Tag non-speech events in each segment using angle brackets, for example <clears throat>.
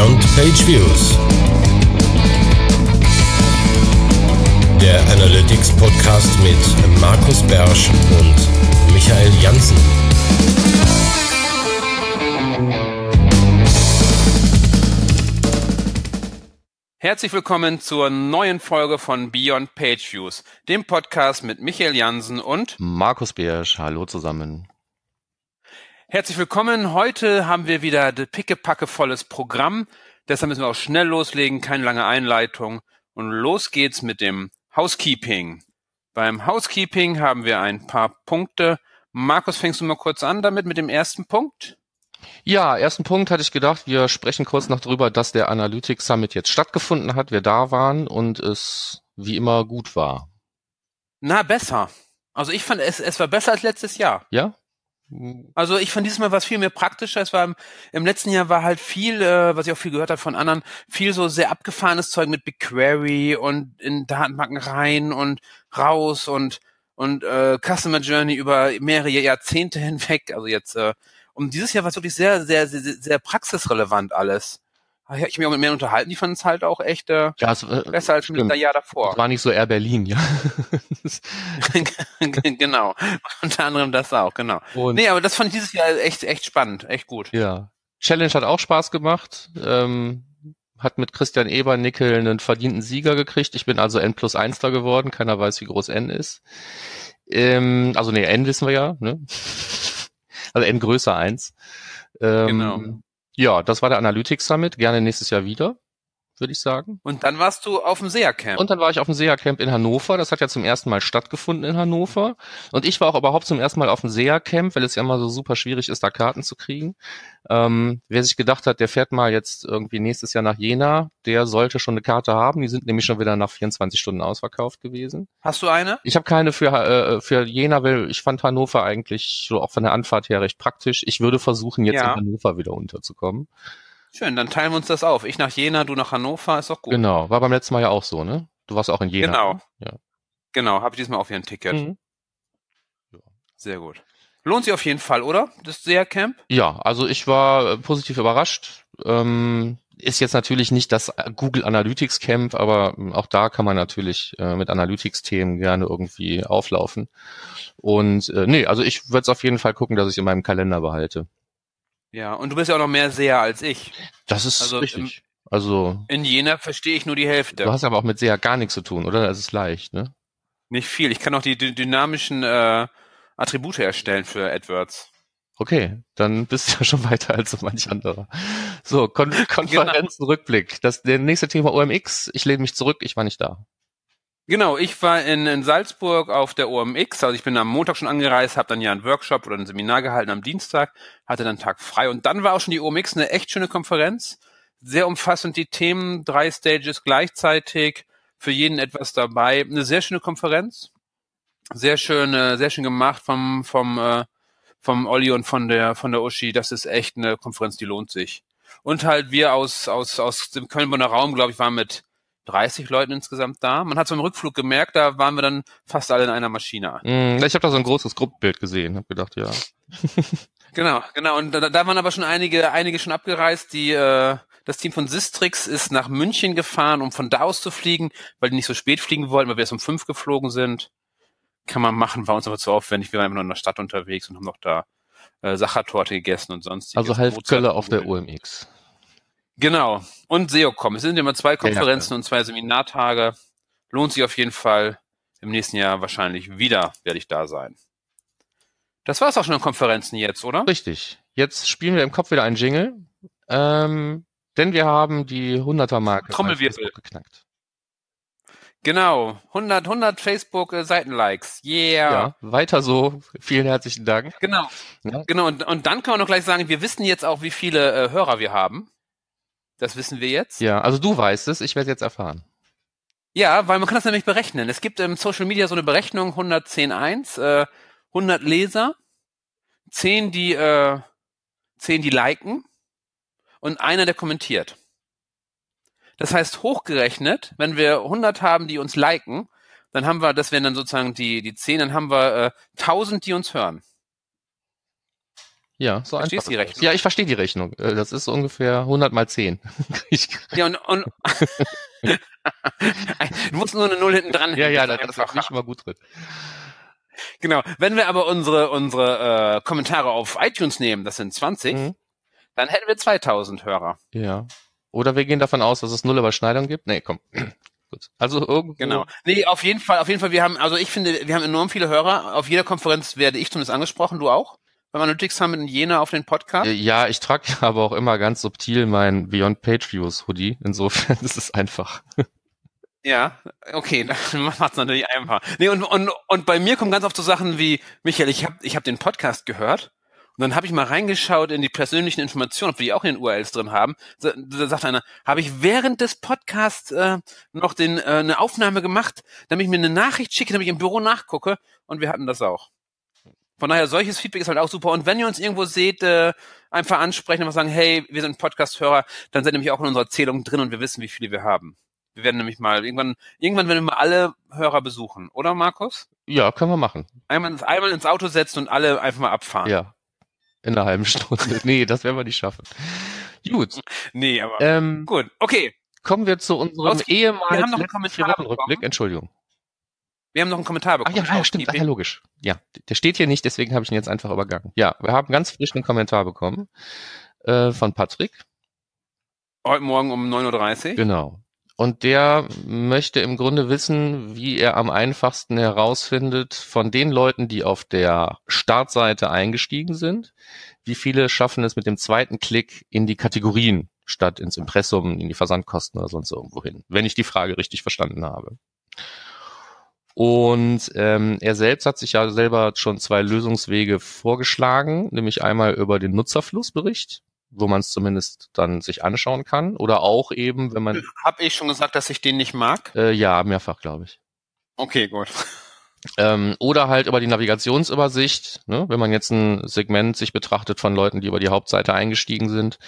Beyond Page Views. Der Analytics Podcast mit Markus Bersch und Michael Janssen. Herzlich willkommen zur neuen Folge von Beyond Page Views, dem Podcast mit Michael Jansen und Markus Beersch. Hallo zusammen. Herzlich willkommen. Heute haben wir wieder ein pickepacke volles Programm. Deshalb müssen wir auch schnell loslegen, keine lange Einleitung. Und los geht's mit dem Housekeeping. Beim Housekeeping haben wir ein paar Punkte. Markus, fängst du mal kurz an damit mit dem ersten Punkt? Ja, ersten Punkt hatte ich gedacht, wir sprechen kurz noch darüber, dass der Analytics Summit jetzt stattgefunden hat, wir da waren und es wie immer gut war. Na, besser. Also ich fand es, es war besser als letztes Jahr. Ja? Also ich fand dieses Mal was viel mehr praktischer. Es war im, im letzten Jahr war halt viel, äh, was ich auch viel gehört habe von anderen, viel so sehr abgefahrenes Zeug mit BigQuery und in Datenbanken rein und raus und und äh, Customer Journey über mehrere Jahrzehnte <laughs> hinweg. Also jetzt äh, und dieses Jahr war es wirklich sehr, sehr, sehr, sehr praxisrelevant alles. Ich habe mich auch mit mehr unterhalten, die fanden es halt auch echt äh, ja, es, äh, besser als stimmt. im Jahr davor. Es war nicht so Air Berlin, ja. <laughs> <laughs> genau. Unter anderem das auch, genau. Und nee, aber das fand ich dieses Jahr echt, echt spannend, echt gut. Ja. Challenge hat auch Spaß gemacht. Ähm, hat mit Christian Ebernickel einen verdienten Sieger gekriegt. Ich bin also N plus 1 da geworden. Keiner weiß, wie groß N ist. Ähm, also nee, N wissen wir ja. Ne? <laughs> Also N größer 1. Ähm, genau. Ja, das war der Analytics Summit. Gerne nächstes Jahr wieder würde ich sagen. Und dann warst du auf dem SEA-Camp. Und dann war ich auf dem SEA-Camp in Hannover. Das hat ja zum ersten Mal stattgefunden in Hannover. Und ich war auch überhaupt zum ersten Mal auf dem SEA-Camp, weil es ja immer so super schwierig ist, da Karten zu kriegen. Ähm, wer sich gedacht hat, der fährt mal jetzt irgendwie nächstes Jahr nach Jena, der sollte schon eine Karte haben. Die sind nämlich schon wieder nach 24 Stunden ausverkauft gewesen. Hast du eine? Ich habe keine für, äh, für Jena, weil ich fand Hannover eigentlich so auch von der Anfahrt her recht praktisch. Ich würde versuchen, jetzt ja. in Hannover wieder unterzukommen. Schön, dann teilen wir uns das auf. Ich nach Jena, du nach Hannover, ist doch gut. Genau, war beim letzten Mal ja auch so, ne? Du warst auch in Jena. Genau. Ja. Genau, habe ich diesmal auch hier ein Ticket. Mhm. Sehr gut. Lohnt sich auf jeden Fall, oder? Das SEA-Camp? Ja, also ich war äh, positiv überrascht. Ähm, ist jetzt natürlich nicht das Google Analytics Camp, aber ähm, auch da kann man natürlich äh, mit Analytics-Themen gerne irgendwie auflaufen. Und äh, nee, also ich würde es auf jeden Fall gucken, dass ich in meinem Kalender behalte. Ja, und du bist ja auch noch mehr SEA als ich. Das ist also richtig. Im, also in Jena verstehe ich nur die Hälfte. Du hast aber auch mit SEA gar nichts zu tun, oder? Das ist leicht, ne? Nicht viel. Ich kann auch die dynamischen äh, Attribute erstellen für AdWords. Okay, dann bist du ja schon weiter als so manch anderer. So, Kon <laughs> Konferenzenrückblick. Genau. Das der nächste Thema OMX. Ich lehne mich zurück, ich war nicht da. Genau, ich war in, in Salzburg auf der OMX, also ich bin am Montag schon angereist, habe dann ja einen Workshop oder ein Seminar gehalten am Dienstag, hatte dann Tag frei. Und dann war auch schon die OMX eine echt schöne Konferenz, sehr umfassend die Themen, drei Stages gleichzeitig, für jeden etwas dabei, eine sehr schöne Konferenz, sehr schön, sehr schön gemacht vom vom äh, vom Olli und von der von der Uschi, das ist echt eine Konferenz, die lohnt sich. Und halt wir aus aus aus dem Köln-Bonner Raum, glaube ich, waren mit 30 Leuten insgesamt da. Man hat so im Rückflug gemerkt, da waren wir dann fast alle in einer Maschine. Mm, ich habe da so ein großes Gruppenbild gesehen, habe gedacht, ja. <laughs> genau, genau. Und da, da waren aber schon einige, einige schon abgereist. Die, äh, das Team von Sistrix ist nach München gefahren, um von da aus zu fliegen, weil die nicht so spät fliegen wollten, weil wir erst um fünf geflogen sind. Kann man machen, war uns aber zu aufwendig. Wir waren immer noch in der Stadt unterwegs und haben noch da äh, Sachertorte gegessen und sonst. Also halb Kölle auf der OMX. Genau. Und SEOCom. Es sind immer zwei Konferenzen ja, und zwei Seminartage. Lohnt sich auf jeden Fall. Im nächsten Jahr wahrscheinlich wieder werde ich da sein. Das war's auch schon an Konferenzen jetzt, oder? Richtig. Jetzt spielen wir im Kopf wieder einen Jingle. Ähm, denn wir haben die 100er-Marke Trommelwirbel geknackt. Genau, 100, 100 Facebook-Seitenlikes. Yeah. Ja, weiter so. Vielen herzlichen Dank. Genau. Ja. Genau. Und, und dann kann man noch gleich sagen, wir wissen jetzt auch, wie viele äh, Hörer wir haben. Das wissen wir jetzt. Ja, also du weißt es, ich werde jetzt erfahren. Ja, weil man kann das nämlich berechnen. Es gibt im Social Media so eine Berechnung 110.1, äh, 100 Leser, 10 die, äh, 10 die liken und einer, der kommentiert. Das heißt, hochgerechnet, wenn wir 100 haben, die uns liken, dann haben wir, das wären dann sozusagen die, die 10, dann haben wir äh, 1000, die uns hören. Ja, so Verstehst einfach. die. Rechnung? Ja, ich verstehe die Rechnung. Äh, Das ist so ungefähr 100 mal 10. <laughs> Ich- Ja, und, und <laughs> du musst nur eine Null hinten dran ja, ja, da das ist ich immer gut drin. Genau. Wenn wir aber unsere, unsere äh, Kommentare auf iTunes nehmen, das sind 20, Mhm. dann hätten wir 2000 Hörer. Ja. Oder wir gehen davon aus, dass es null Überschneidung gibt. Nee, komm. <clears throat> Gut. Also irgendwo. Genau. Nee, auf jeden Fall, auf jeden Fall, wir haben, also ich finde, wir haben enorm viele Hörer. Auf jeder Konferenz werde ich zumindest angesprochen, du auch? Beim Analytics Summit in Jena auf den Podcast? Ja, ich trage <laughs> aber auch immer ganz subtil mein Beyond Page Views Hoodie. Insofern <laughs> ist es einfach. Ja, okay, <laughs> dann macht's natürlich einfach. Nee, und, und, und bei mir kommen ganz oft so Sachen wie, Michael, ich habe ich hab den Podcast gehört und dann habe ich mal reingeschaut in die persönlichen Informationen, ob wir die auch in den URLs drin haben. Da, da sagt einer, habe ich während des Podcasts äh, noch den, äh, eine Aufnahme gemacht, damit ich mir eine Nachricht schicke, damit ich im Büro nachgucke und wir hatten das auch. Von daher, solches Feedback ist halt auch super. Und wenn ihr uns irgendwo seht, äh, einfach ansprechen und sagen, hey, wir sind Podcast-Hörer, dann seid ihr nämlich auch in unserer Zählung drin und wir wissen, wie viele wir haben. Wir werden nämlich mal irgendwann, irgendwann werden wir mal alle Hörer besuchen, oder Markus? Ja, können wir machen. Einmal, ins- einmal ins Auto setzen und alle einfach mal abfahren. Ja. In einer halben Stunde. <laughs> nee, das werden wir nicht schaffen. Gut. Nee, aber Ähm, gut. Okay, kommen wir zu unserem Vier-Wochen-Rückblick. bekommen. Entschuldigung. Wir haben noch einen Kommentar bekommen. ja, ja, stimmt. Ach ja, logisch. Ja, der steht hier nicht, deswegen habe ich ihn jetzt einfach übergangen. Ja, wir haben ganz frisch einen Kommentar bekommen äh, von Patrick. Heute Morgen um 9.30 Uhr. Genau. Und der möchte im Grunde wissen, wie er am einfachsten herausfindet von den Leuten, die auf der Startseite eingestiegen sind, wie viele schaffen es mit dem zweiten Klick in die Kategorien statt ins Impressum, in die Versandkosten oder sonst irgendwo hin, wenn ich die Frage richtig verstanden habe. Und ähm, er selbst hat sich ja selber schon zwei Lösungswege vorgeschlagen, nämlich einmal über den Nutzerflussbericht, wo man es zumindest dann sich anschauen kann, oder auch eben, wenn man Hab ich schon gesagt, dass ich den nicht mag? äh, ja, mehrfach, glaube ich. Okay, gut. Ähm, oder halt über die Navigationsübersicht, ne? wenn man jetzt ein Segment sich betrachtet von Leuten, die über die Hauptseite eingestiegen sind,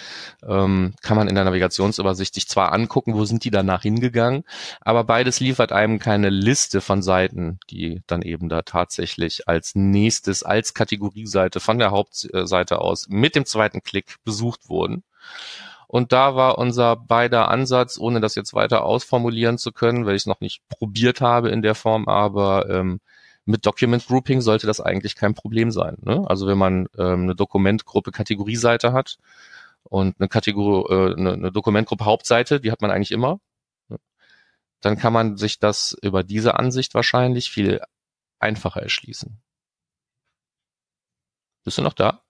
ähm, kann man in der Navigationsübersicht sich zwar angucken, wo sind die danach hingegangen, aber beides liefert einem keine Liste von Seiten, die dann eben da tatsächlich als nächstes, als Kategorieseite von der Hauptseite aus mit dem zweiten Klick besucht wurden. Und da war unser beider Ansatz, ohne das jetzt weiter ausformulieren zu können, weil ich es noch nicht probiert habe in der Form, aber ähm, mit Document Grouping sollte das eigentlich kein Problem sein. Ne? Also wenn man ähm, eine Dokumentgruppe Kategorieseite hat und eine Kategorie, äh, eine, eine Dokumentgruppe Hauptseite, die hat man eigentlich immer, ne? dann kann man sich das über diese Ansicht wahrscheinlich viel einfacher erschließen. Bist du noch da?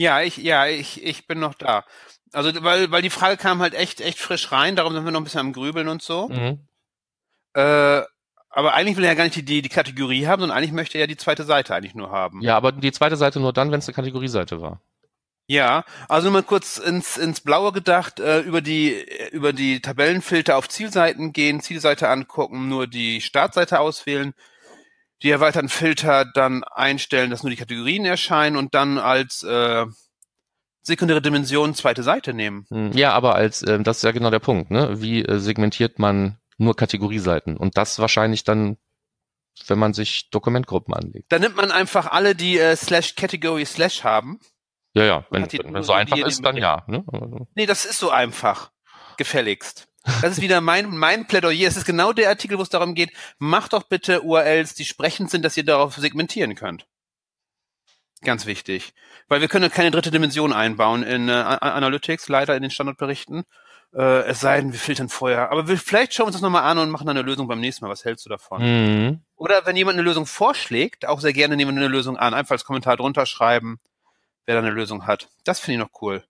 Ja, ich, ja, ich, ich bin noch da. Also, weil, weil die Frage kam halt echt, echt frisch rein, darum sind wir noch ein bisschen am Grübeln und so. Mhm. Äh, aber eigentlich will er ja gar nicht die, die, die Kategorie haben, sondern eigentlich möchte er ja die zweite Seite eigentlich nur haben. Ja, aber die zweite Seite nur dann, wenn es eine Kategorieseite war. Ja, also nur mal kurz ins, ins Blaue gedacht, äh, über die, über die Tabellenfilter auf Zielseiten gehen, Zielseite angucken, nur die Startseite auswählen, die erweiterten Filter dann einstellen, dass nur die Kategorien erscheinen und dann als äh, sekundäre Dimension zweite Seite nehmen. Hm, Ja, aber als ähm, das ist ja genau der Punkt, ne? Wie äh, segmentiert man nur Kategorieseiten? Und das wahrscheinlich dann, wenn man sich Dokumentgruppen anlegt. Dann nimmt man einfach alle, die äh, slash Category slash haben. Ja, ja, wenn, die- wenn, wenn so einfach ist, dann ja. Ne? Aber- Nee, das ist so einfach. Gefälligst. Das ist wieder mein, mein Plädoyer. Es ist genau der Artikel, wo es darum geht, macht doch bitte URLs, die sprechend sind, dass ihr darauf segmentieren könnt. Ganz wichtig. Weil wir können keine dritte Dimension einbauen in äh, Analytics, leider in den Standardberichten. Äh, es sei denn, wir filtern vorher. Aber wir, vielleicht schauen wir uns das nochmal an und machen dann eine Lösung beim nächsten Mal. Was hältst du davon? Mhm. Oder wenn jemand eine Lösung vorschlägt, auch sehr gerne nehmen wir eine Lösung an. Einfach als Kommentar drunter schreiben, wer da eine Lösung hat. Das finde ich noch cool.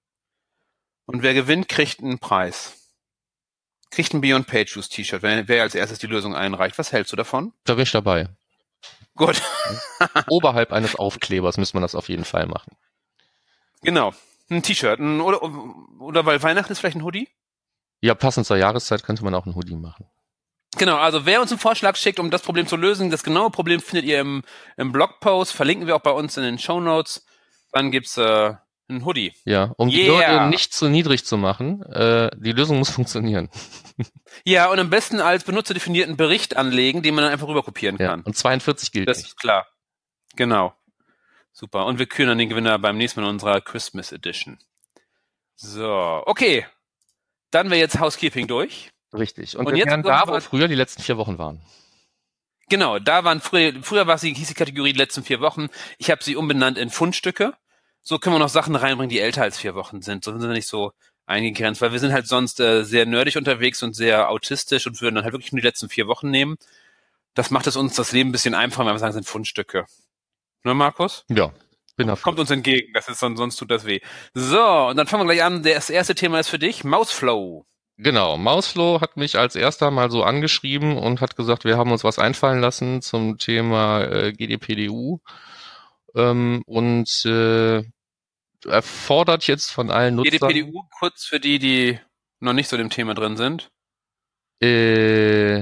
Und wer gewinnt, kriegt einen Preis. Kriegt ein Beyond Page T-Shirt, wer, wer als erstes die Lösung einreicht. Was hältst du davon? Da bin ich dabei. Gut, <laughs> Oberhalb eines Aufklebers müsste man das auf jeden Fall machen. genau. Ein T-Shirt. ein- Oder, oder weil Weihnachten ist vielleicht ein Hoodie? Ja, passend zur Jahreszeit könnte man auch einen Hoodie machen. Genau, also wer uns einen Vorschlag schickt, um das Problem zu lösen, das genaue Problem findet ihr im, im Blogpost, verlinken wir auch bei uns in den Show Notes. Dann gibt's äh, einen Hoodie. Ja, um die Yeah. Hürde nicht zu niedrig zu machen, äh, die Lösung muss <laughs> funktionieren. Ja, und am besten als benutzerdefinierten Bericht anlegen, den man dann einfach rüberkopieren Ja. kann. Und 42 gilt Das nicht. ist klar. Genau. Super. Und wir küren dann den Gewinner beim nächsten Mal in unserer Christmas Edition. So, okay. Dann wäre jetzt Housekeeping durch. Richtig. Und, Und wir jetzt da, wo früher die letzten vier Wochen waren. Genau, da waren früher, früher war sie, hieß die Kategorie die letzten vier Wochen. Ich habe sie umbenannt in Fundstücke. So können wir noch Sachen reinbringen, die älter als vier Wochen sind. So sind wir nicht so eingegrenzt, weil wir sind halt sonst äh, sehr nerdig unterwegs und sehr autistisch und würden dann halt wirklich nur die letzten vier Wochen nehmen. Das macht es uns das Leben ein bisschen einfacher, weil wir sagen, es sind Fundstücke. Ne, Markus? Ja. Bin dafür. Kommt uns entgegen, das ist sonst, sonst tut das weh. So, und dann fangen wir gleich an. Das erste Thema ist für dich Mausflow. Genau, Mausflow hat mich als erster mal so angeschrieben und hat gesagt, wir haben uns was einfallen lassen zum Thema äh, GDPDU ähm, und äh, erfordert jetzt von allen Nutzern GDPDU, kurz für die, die noch nicht so dem Thema drin sind. äh,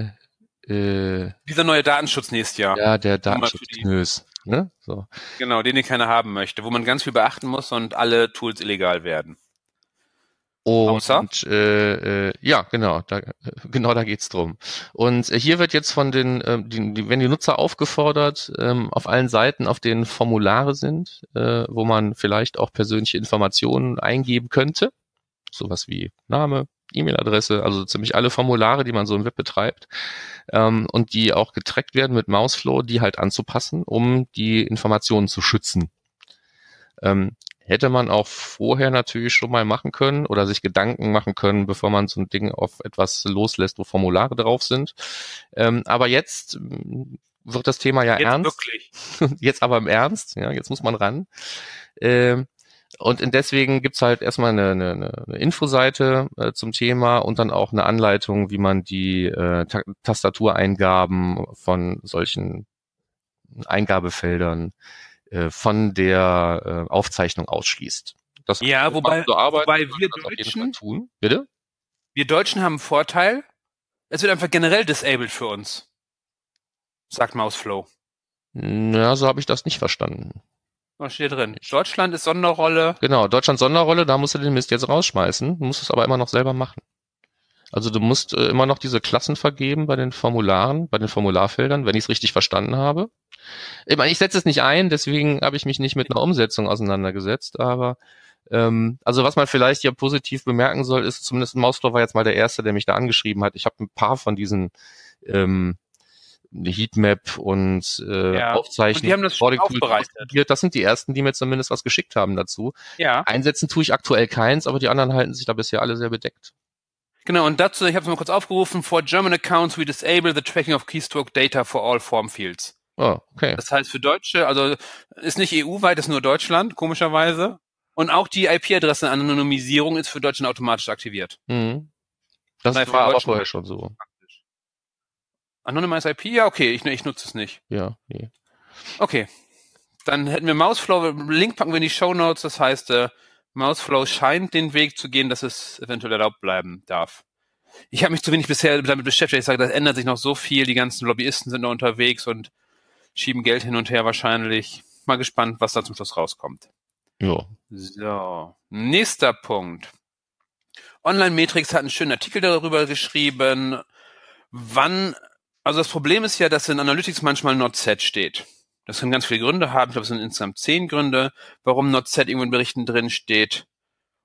äh, Dieser neue Datenschutz nächstes Jahr. ja der Datenschutzknös, ne? So. Genau, den, den keiner haben möchte, wo man ganz viel beachten muss und alle Tools illegal werden. Außer? Und äh, äh, ja, genau, da, äh, <laughs> genau da geht's drum. Und äh, hier wird jetzt von den, ähm, die, die, wenn die Nutzer aufgefordert, ähm, auf allen Seiten, auf denen Formulare sind, äh, wo man vielleicht auch persönliche Informationen eingeben könnte, sowas wie Name, E-Mail-Adresse, also ziemlich alle Formulare, die man so im Web betreibt, ähm, und die auch getrackt werden mit Mouseflow, die halt anzupassen, um die Informationen zu schützen. Ähm, hätte man auch vorher natürlich schon mal machen können oder sich Gedanken machen können, bevor man so ein Ding auf etwas loslässt, wo Formulare drauf sind. Ähm, aber jetzt ähm, wird das Thema ja Jetzt ernst. wirklich. <laughs> Jetzt aber im Ernst, ja, jetzt muss man ran. Ähm, und deswegen gibt's halt erstmal eine, eine, eine Infoseite äh, zum Thema und dann auch eine Anleitung, wie man die äh, Ta Tastatureingaben von solchen Eingabefeldern äh, von der äh, Aufzeichnung ausschließt. Das Ja, wobei- so arbeiten, wobei wir Deutschen- tun. Bitte? Wir Deutschen haben einen Vorteil. Es wird einfach generell disabled für uns. Sagt Mausflow. Na, so habe ich das nicht verstanden. Was steht drin? Deutschland ist Sonderrolle. Genau, Deutschland Sonderrolle, da musst du den Mist jetzt rausschmeißen. Musst es aber immer noch selber machen. Also du musst äh, immer noch diese Klassen vergeben bei den Formularen, bei den Formularfeldern, wenn ich es richtig verstanden habe. Ich meine, ich setze es nicht ein, deswegen habe ich mich nicht mit einer Umsetzung auseinandergesetzt, aber ähm, also was man vielleicht hier positiv bemerken soll, ist zumindest Mausflow war jetzt mal der Erste, der mich da angeschrieben hat. Ich habe ein paar von diesen ähm, Heatmap und äh, Ja, Aufzeichnungen und die haben das schon aufbereitet. Das sind die ersten, die mir zumindest was geschickt haben dazu. Ja. Einsetzen tue ich aktuell keins, aber die anderen halten sich da bisher alle sehr bedeckt. Genau, und dazu, ich habe es mal kurz aufgerufen, for German accounts we disable the tracking of keystroke data for all form fields. Oh, okay. Das heißt für Deutsche, also ist nicht EU-weit, ist nur Deutschland, komischerweise. Und auch die IP-Adresse-Anonymisierung ist für Deutschland automatisch aktiviert. Mhm. Das für war aber vorher schon so. Anonymous IP? Ja, okay, ich, ich nutze es nicht. Ja, nee. Okay. Dann hätten wir Mouseflow, Link packen wir in die Show Notes, das heißt, äh, Mouseflow scheint den Weg zu gehen, dass es eventuell erlaubt bleiben darf. Ich habe mich zu wenig bisher damit beschäftigt. Ich sage, das ändert sich noch so viel. Die ganzen Lobbyisten sind da unterwegs und schieben Geld hin und her wahrscheinlich. Mal gespannt, was da zum Schluss rauskommt. Ja. So, nächster Punkt. Online Matrix hat einen schönen Artikel darüber geschrieben, wann, also das Problem ist ja, dass in Analytics manchmal not set steht. Das kann ganz viele Gründe haben. Ich glaube, es sind insgesamt zehn Gründe, warum not set irgendwo in Berichten drin steht.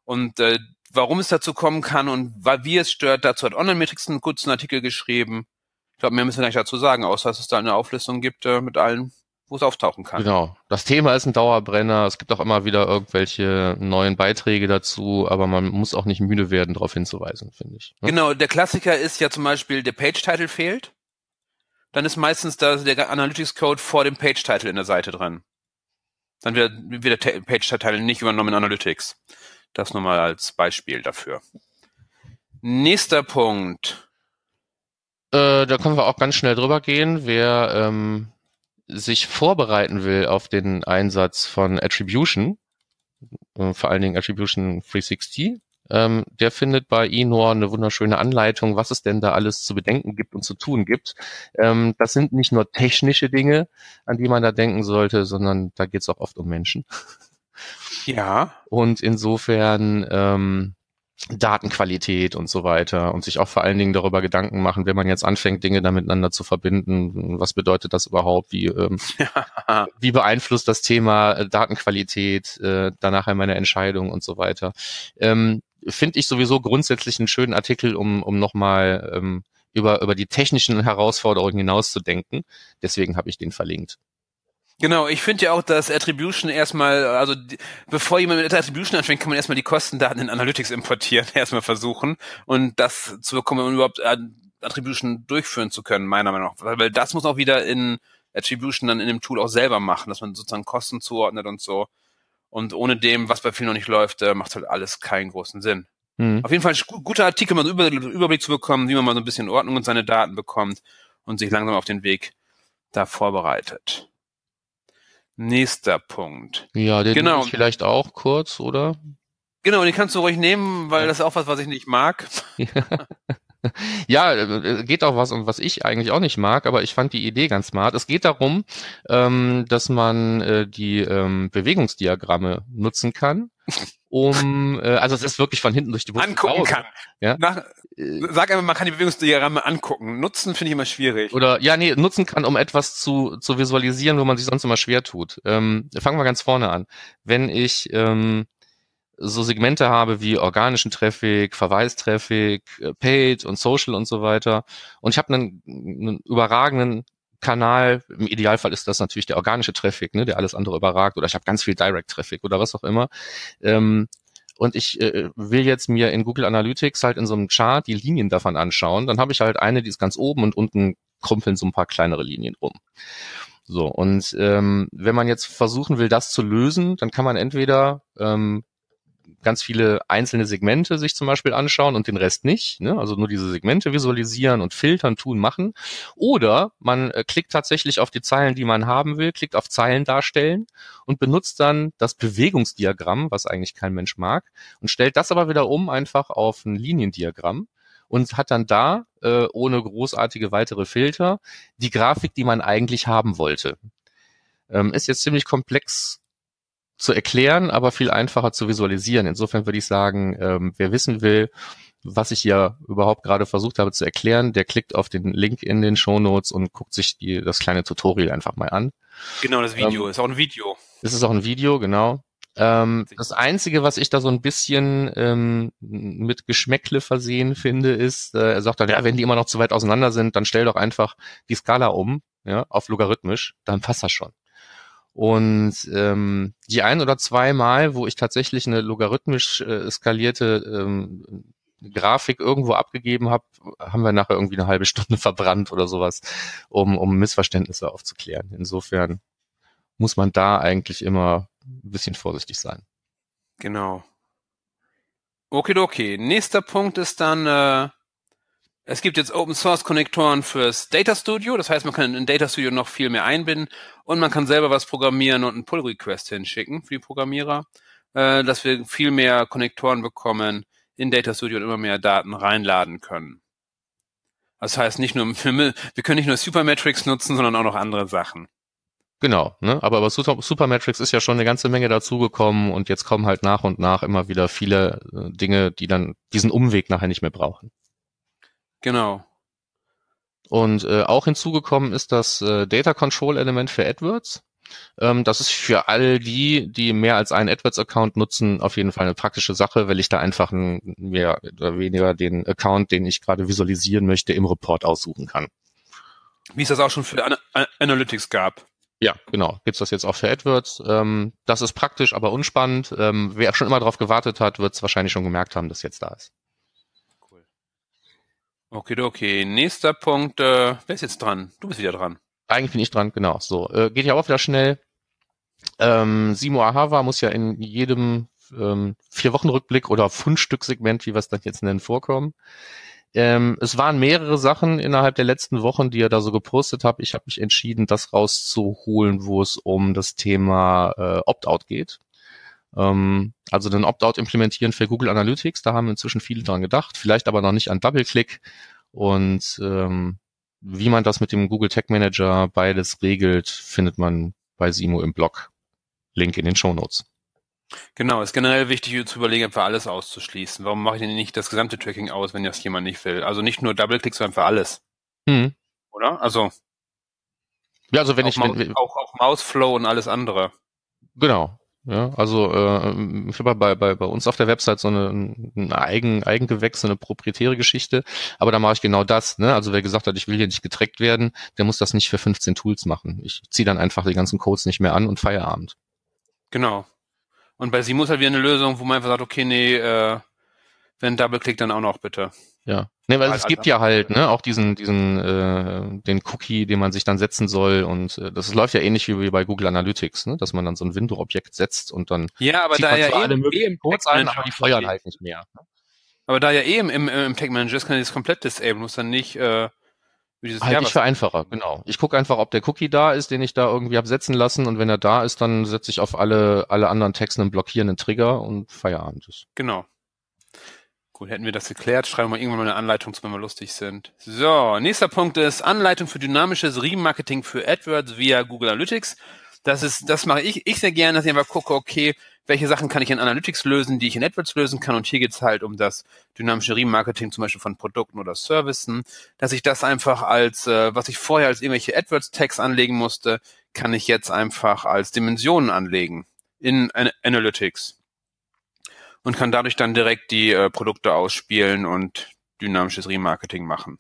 Und äh, warum es dazu kommen kann und wie es stört, dazu hat Online Matrix einen kurzen Artikel geschrieben. Ich glaube, mehr müssen wir nicht dazu sagen, außer dass es da eine Auflistung gibt äh, mit allen, wo es auftauchen kann. Genau. Das Thema ist ein Dauerbrenner. Es gibt auch immer wieder irgendwelche neuen Beiträge dazu, aber man muss auch nicht müde werden, darauf hinzuweisen, finde ich. ne? Genau, der Klassiker ist ja zum Beispiel, der Page-Title fehlt. Dann ist meistens da der Analytics-Code vor dem Page-Title in der Seite dran. Dann wird, wird der Page-Title nicht übernommen in Analytics. Das nur mal als Beispiel dafür. Nächster Punkt. Äh, da können wir auch ganz schnell drüber gehen. Wer ähm, sich vorbereiten will auf den Einsatz von Attribution, äh, vor allen Dingen Attribution 360, ähm, der findet bei eNor eine wunderschöne Anleitung, was es denn da alles zu bedenken gibt und zu tun gibt. Ähm, das sind nicht nur technische Dinge, an die man da denken sollte, sondern da geht es auch oft um Menschen. Ja. Und insofern ähm, Datenqualität und so weiter und sich auch vor allen Dingen darüber Gedanken machen, wenn man jetzt anfängt, Dinge da miteinander zu verbinden, was bedeutet das überhaupt, wie, ähm, ja. <laughs> wie beeinflusst das Thema äh, Datenqualität äh, danach meine Entscheidung und so weiter. Ähm, Finde ich sowieso grundsätzlich einen schönen Artikel, um, um nochmal ähm, über, über die technischen Herausforderungen hinauszudenken. Deswegen habe ich den verlinkt. Genau, ich finde ja auch, dass Attribution erstmal, also bevor jemand mit Attribution anfängt, kann man erstmal die Kostendaten in Analytics importieren, <laughs> erstmal versuchen und das zu bekommen, um überhaupt Attribution durchführen zu können, meiner Meinung nach. Weil das muss auch wieder in Attribution dann in dem Tool auch selber machen, dass man sozusagen Kosten zuordnet und so. Und ohne dem, was bei vielen noch nicht läuft, äh, macht halt alles keinen großen Sinn. Mhm. Auf jeden Fall ein guter Artikel, mal einen Überblick zu bekommen, wie man mal so ein bisschen Ordnung und seine Daten bekommt und sich langsam auf den Weg da vorbereitet. Nächster Punkt. Ja, den genau. vielleicht auch kurz, oder? Genau, den kannst du ruhig nehmen, weil das ist auch was, was ich nicht mag. <laughs> <laughs> ja, äh, geht auch was, um was ich eigentlich auch nicht mag, aber ich fand die Idee ganz smart. Es geht darum, ähm, dass man äh, die ähm, Bewegungsdiagramme nutzen kann, um, äh, also es ist wirklich von hinten durch die Brust angucken kann. Ja? Nach, äh, sag einfach, man kann die Bewegungsdiagramme angucken. Nutzen finde ich immer schwierig. Oder ja, nee, nutzen kann, um etwas zu, zu visualisieren, wo man sich sonst immer schwer tut. Ähm, fangen wir ganz vorne an. Wenn ich ähm, so Segmente habe wie organischen Traffic, Verweistraffic, äh, Paid und Social und so weiter. Und ich habe einen, einen überragenden Kanal, im Idealfall ist das natürlich der organische Traffic, ne, der alles andere überragt, oder ich habe ganz viel Direct Traffic oder was auch immer. Ähm, und ich äh, will jetzt mir in Google Analytics halt in so einem Chart die Linien davon anschauen, dann habe ich halt eine, die ist ganz oben und unten krumpeln so ein paar kleinere Linien rum. So, und ähm, wenn man jetzt versuchen will, das zu lösen, dann kann man entweder ähm, ganz viele einzelne Segmente sich zum Beispiel anschauen und den Rest nicht. Ne? Also nur diese Segmente visualisieren und filtern, tun, machen. Oder man äh, klickt tatsächlich auf die Zeilen, die man haben will, klickt auf Zeilen darstellen und benutzt dann das Bewegungsdiagramm, was eigentlich kein Mensch mag, und stellt das aber wieder um einfach auf ein Liniendiagramm und hat dann da, äh, ohne großartige weitere Filter, die Grafik, die man eigentlich haben wollte. Ähm, ist jetzt ziemlich komplex zu erklären, aber viel einfacher zu visualisieren. Insofern würde ich sagen, ähm, wer wissen will, was ich hier überhaupt gerade versucht habe zu erklären, der klickt auf den Link in den Show Notes und guckt sich die, das kleine Tutorial einfach mal an. Genau, das Video ähm, ist auch ein Video. Es ist auch ein Video, genau. Ähm, das Einzige, was ich da so ein bisschen ähm, mit Geschmäckle versehen finde, ist, äh, er sagt dann, ja, wenn die immer noch zu weit auseinander sind, dann stell doch einfach die Skala um, ja, auf logarithmisch, dann passt das schon. Und ähm, die ein oder zwei Mal, wo ich tatsächlich eine logarithmisch äh, skalierte ähm, Grafik irgendwo abgegeben habe, haben wir nachher irgendwie eine halbe Stunde <laughs> verbrannt oder sowas, um, um Missverständnisse aufzuklären. Insofern muss man da eigentlich immer ein bisschen vorsichtig sein. Genau. Okay, okay. Nächster Punkt ist dann äh, es gibt jetzt Open Source Konnektoren fürs Data Studio, das heißt, man kann in Data Studio noch viel mehr einbinden und man kann selber was programmieren und einen Pull Request hinschicken für die Programmierer, äh, dass wir viel mehr Konnektoren bekommen in Data Studio und immer mehr Daten reinladen können. Das heißt, nicht nur, <laughs> wir können nicht nur Supermetrics nutzen, sondern auch noch andere Sachen. Genau, ne? aber bei Supermetrics ist ja schon eine ganze Menge dazugekommen und jetzt kommen halt nach und nach immer wieder viele äh, Dinge, die dann diesen Umweg nachher nicht mehr brauchen. Genau. Und äh, auch hinzugekommen ist das äh, Data Control Element für AdWords. Ähm, das ist für all die, die mehr als einen AdWords-Account nutzen, auf jeden Fall eine praktische Sache, weil ich da einfach ein, mehr oder weniger den Account, den ich gerade visualisieren möchte, im Report aussuchen kann. Wie es das auch schon für An Analytics gab. Ja, genau. Gibt's das jetzt auch für AdWords. Ähm, das ist praktisch, aber unspannend. Ähm, wer schon immer darauf gewartet hat, wird es wahrscheinlich schon gemerkt haben, dass jetzt da ist. Okay, okay. Nächster Punkt. Äh, wer ist jetzt dran? Du bist wieder dran. Eigentlich bin ich dran, genau. So, äh, geht ja auch wieder schnell. Ähm, Simo Ahava muss ja in jedem ähm, Vier-Wochen-Rückblick oder Fundstück-Segment, wie wir es dann jetzt nennen, vorkommen. Ähm, es waren mehrere Sachen innerhalb der letzten Wochen, die er da so gepostet hat. Ich habe mich entschieden, das rauszuholen, wo es um das Thema äh, Opt-out geht. Ähm, also den Opt-out implementieren für Google Analytics, da haben inzwischen viele dran gedacht, vielleicht aber noch nicht an Double-Click. Und ähm, wie man das mit dem Google Tag Manager beides regelt, findet man bei Simo im Blog. Link in den Show Notes. Genau, ist generell wichtig zu überlegen, einfach alles auszuschließen. Warum mache ich denn nicht das gesamte Tracking aus, wenn das jemand nicht will? Also nicht nur Double-Click, sondern für alles. Hm. Oder? Also. Ja, also wenn ich, Maus, wenn, auch, auch Mouseflow und alles andere. genau. Ja, also äh, ich habe bei, bei, bei uns auf der Website so eine, ein eigen, Eigengewächs, so eine proprietäre Geschichte, aber da mache ich genau das. Ne? Also wer gesagt hat, ich will hier nicht getrackt werden, der muss das nicht für 15 Tools machen. Ich ziehe dann einfach die ganzen Codes nicht mehr an und Feierabend. Genau. Und bei Simus halt wieder eine Lösung, wo man einfach sagt, okay, nee, äh, wenn Double-Click dann auch noch bitte. Ja. Nee, weil Halt es gibt einfach- ja halt, ne, auch diesen, diesen, äh, den Cookie, den man sich dann setzen soll und äh, das läuft ja ähnlich wie bei Google Analytics, ne, dass man dann so ein Window-Objekt setzt und dann Ja, aber da ja eh, alle eh möglichen im Codes Tag ein, Manager aber die feuern halt nicht mehr. Aber da ja eh im, im, im Tag Manager ist, kann ich das komplett disablen, muss dann nicht, äh, wie dieses Halte ja, ich für einfacher, genau. Ich gucke einfach, ob der Cookie da ist, den ich da irgendwie hab setzen lassen und wenn er da ist, dann setze ich auf alle, alle anderen Texte einen blockierenden Trigger und Feierabend ist. Genau. Gut, hätten wir das geklärt, schreiben wir irgendwann mal eine Anleitung, wenn wir lustig sind. So, nächster Punkt ist Anleitung für dynamisches Remarketing für AdWords via Google Analytics. Das ist, das mache ich, ich sehr gerne, dass ich einfach gucke, okay, welche Sachen kann ich in Analytics lösen, die ich in AdWords lösen kann. Und hier geht's halt um das dynamische Remarketing, zum Beispiel von Produkten oder Servicen, dass ich das einfach als, äh, was ich vorher als irgendwelche AdWords-Tags anlegen musste, kann ich jetzt einfach als Dimensionen anlegen in An Analytics und kann dadurch dann direkt die äh, Produkte ausspielen und dynamisches Remarketing machen.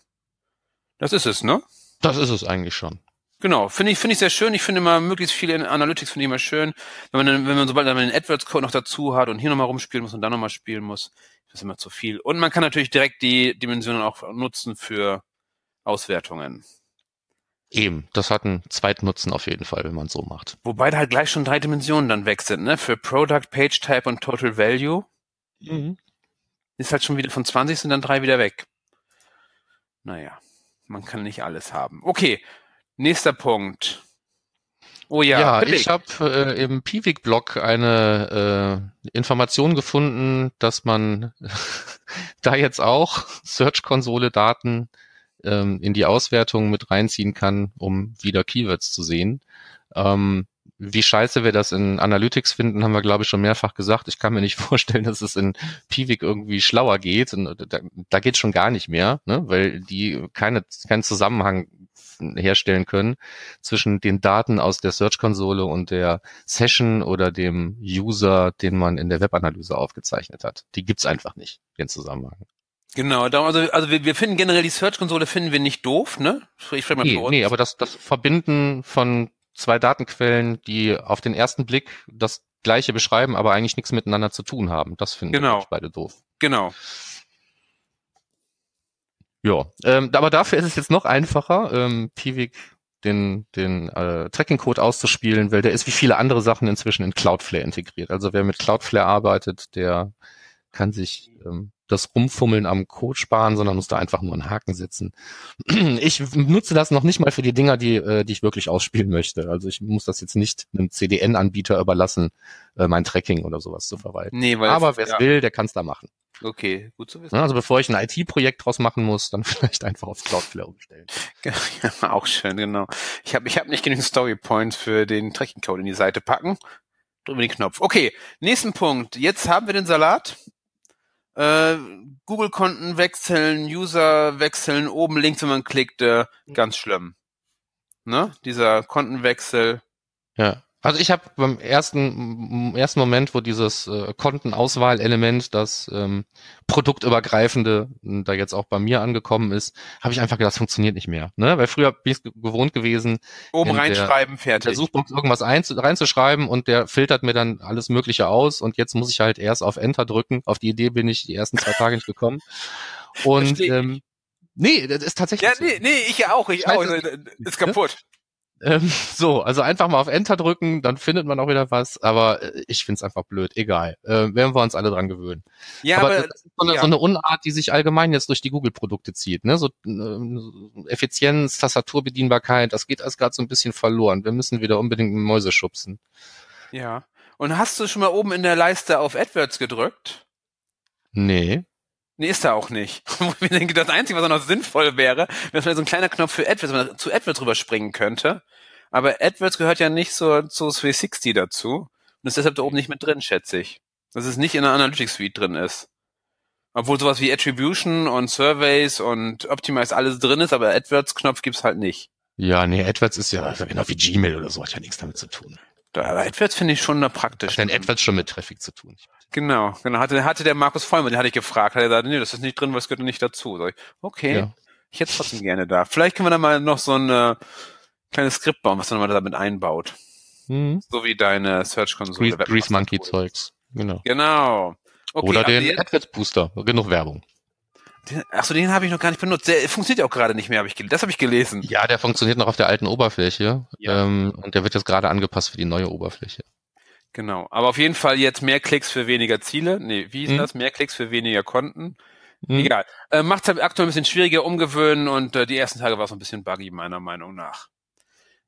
Das ist es, ne? Das ist es eigentlich schon. Genau, finde ich, finde ich sehr schön. Ich finde immer möglichst viele in Analytics finde ich immer schön. Wenn man, dann, wenn man sobald man den AdWords-Code noch dazu hat und hier nochmal rumspielen muss und da nochmal spielen muss, ist das immer zu viel. Und man kann natürlich direkt die Dimensionen auch nutzen für Auswertungen. Eben, das hat einen Zweitnutzen auf jeden Fall, wenn man so macht. Wobei da halt gleich schon drei Dimensionen dann weg sind, ne? Für Product, Page Type und Total Value. Ist halt schon wieder von 20 sind dann drei wieder weg. Naja, man kann nicht alles haben. Okay, nächster Punkt. Oh ja, Ja, ich habe äh, im Piwik-Blog eine äh, Information gefunden, dass man <laughs> da jetzt auch Search-Konsole-Daten ähm, in die Auswertung mit reinziehen kann, um wieder Keywords zu sehen. Ähm, wie scheiße wir das in Analytics finden, haben wir, glaube ich, schon mehrfach gesagt. Ich kann mir nicht <laughs> vorstellen, dass es in Piwik irgendwie schlauer geht. Und da, da geht schon gar nicht mehr, ne? weil die keine, keinen Zusammenhang herstellen können zwischen den Daten aus der Search-Konsole und der Session oder dem User, den man in der Webanalyse aufgezeichnet hat. Die gibt's einfach nicht, den Zusammenhang. Genau, also, also wir, wir finden generell die Search-Konsole finden wir nicht doof, ne? Ich mal Nee, nee, aber das, das Verbinden von zwei Datenquellen, die auf den ersten Blick das gleiche beschreiben, aber eigentlich nichts miteinander zu tun haben, das finden Genau. beide doof. Genau. Ja, ähm, aber dafür ist es jetzt noch einfacher, ähm, Piwik den, den äh, Tracking-Code auszuspielen, weil der ist wie viele andere Sachen inzwischen in Cloudflare integriert. Also wer mit Cloudflare arbeitet, der kann sich ähm, das Rumfummeln am Code sparen, sondern muss da einfach nur einen Haken setzen. <clears throat> Ich nutze das noch nicht mal für die Dinger, die, äh, die ich wirklich ausspielen möchte. Also ich muss das jetzt nicht einem CDN-Anbieter überlassen, äh, mein Tracking oder sowas zu verwalten. Nee, weil Aber wer es ja, will, der kann es da machen. Okay, gut zu wissen. Also bevor ich ein IT-Projekt draus machen muss, dann <laughs> vielleicht einfach auf Cloudflare umstellen. Ja, <laughs> auch schön, genau. Ich habe ich hab nicht genügend Story Points für den Tracking Code in die Seite packen. Drücken wir den Knopf. Okay, nächsten Punkt. Jetzt haben wir den Salat. Äh, Google-Konten wechseln, User wechseln, oben links, wenn man klickt, äh, ganz schlimm. Ne? Dieser Kontenwechsel. Ja. Also ich habe beim ersten ersten Moment, wo dieses äh, Kontenauswahlelement, das ähm, produktübergreifende, m, da jetzt auch bei mir angekommen ist, habe ich einfach gedacht, das funktioniert nicht mehr. Ne? Weil früher bin ich gewohnt gewesen, Oben In der- reinschreiben, in der fertig. Suchbox irgendwas einzu- reinzuschreiben und der filtert mir dann alles Mögliche aus und jetzt muss ich halt erst auf Enter drücken. Auf die Idee bin ich die ersten zwei Tage nicht gekommen. <laughs> Und ähm, nee, das ist tatsächlich Ja, nee, nee, ich ja auch, ich Ich auch. es Ist kaputt. Ähm, <laughs> so, also einfach mal auf Enter drücken, dann findet man auch wieder was, aber äh, ich find's einfach blöd, egal. Äh, werden wir uns alle dran gewöhnen. Ja, aber, aber, das ist so eine, ja. so eine Unart, die sich allgemein jetzt durch die Google-Produkte zieht. Ne? So äh, Effizienz, Tastaturbedienbarkeit, das geht alles gerade so ein bisschen verloren. Wir müssen wieder unbedingt Mäuse schubsen. ja. Und hast du schon mal oben in der Leiste auf AdWords gedrückt? Nee. Nee, ist er auch nicht. <laughs> Ich denke, das Einzige, was auch noch sinnvoll wäre, wäre vielleicht so ein kleiner Knopf für AdWords, wenn man zu AdWords rüberspringen könnte. Aber AdWords gehört ja nicht so zu 360 dazu. und ist deshalb da oben nicht mit drin, schätze ich. Dass es nicht in der Analytics Suite drin ist. Obwohl sowas wie Attribution und Surveys und Optimize alles drin ist, aber AdWords-Knopf gibt's halt nicht. Ja, nee, AdWords ist ja genau wie Gmail oder so, hat ja nichts damit zu tun. Da, aber AdWords finde ich schon da praktisch. Hat denn AdWords schon mit Traffic zu tun? Genau, genau. Hatte, hatte der Markus Vollmann, den hatte ich gefragt, hat er gesagt, nee, das ist nicht drin, weil es gehört nicht dazu. Sag ich, okay, ja. ich hätte trotzdem gerne da. Vielleicht können wir da mal noch so ein äh, kleines Skript bauen, was dann mal damit einbaut. Mhm. So wie deine Search-Konsole. Grease, Grease Monkey-Zeugs. Genau. Genau. Okay, Oder den AdWords Booster. Genug Werbung. achso, den habe ich noch gar nicht benutzt. Der funktioniert ja auch gerade nicht mehr, habe ich das habe ich gelesen. Ja, der funktioniert noch auf der alten Oberfläche ja. ähm, und der wird jetzt gerade angepasst für die neue Oberfläche. Genau, aber auf jeden Fall jetzt mehr Klicks für weniger Ziele. Nee, wie ist hm. das? Mehr Klicks für weniger Konten. Hm. Egal. Äh, Macht es halt aktuell ein bisschen schwieriger umgewöhnen und äh, die ersten Tage war es ein bisschen buggy, meiner Meinung nach.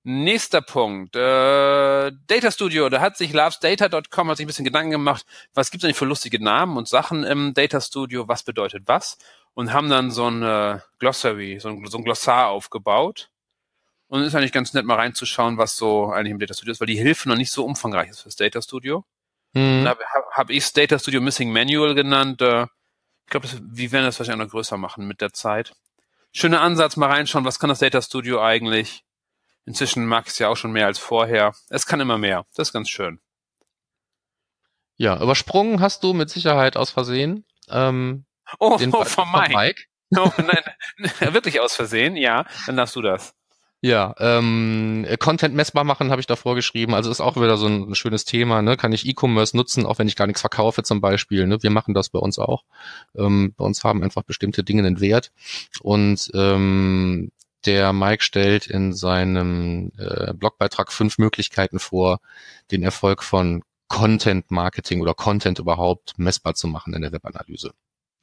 Nächster Punkt. Äh, Data Studio, da hat sich lovesdata.com hat sich ein bisschen Gedanken gemacht, was gibt's eigentlich für lustige Namen und Sachen im Data Studio, was bedeutet was? Und haben dann so ein äh, Glossary, so ein, so ein Glossar aufgebaut. Und ist eigentlich ganz nett mal reinzuschauen, was so eigentlich im Data Studio ist, weil die Hilfe noch nicht so umfangreich ist fürs Data Studio. Da habe hab ich Data Studio Missing Manual genannt. Äh, ich glaube, wir werden das wahrscheinlich noch größer machen mit der Zeit. Schöner Ansatz, mal reinschauen, was kann das Data Studio eigentlich? Inzwischen mag ich es ja auch schon mehr als vorher. Es kann immer mehr. Das ist ganz schön. Ja, übersprungen hast du mit Sicherheit aus Versehen. Ähm, oh, den oh von Mike. Mike. <laughs> Oh, nein, <laughs> wirklich aus Versehen, ja. Dann darfst du das. Ja, ähm, Content messbar machen habe ich da vorgeschrieben. Also ist auch wieder so ein, ein schönes Thema. Ne? Kann ich E-Commerce nutzen, auch wenn ich gar nichts verkaufe zum Beispiel. Ne? Wir machen das bei uns auch. Ähm, bei uns haben einfach bestimmte Dinge einen Wert. Und ähm, der Mike stellt in seinem äh, Blogbeitrag fünf Möglichkeiten vor, den Erfolg von Content Marketing oder Content überhaupt messbar zu machen in der Webanalyse.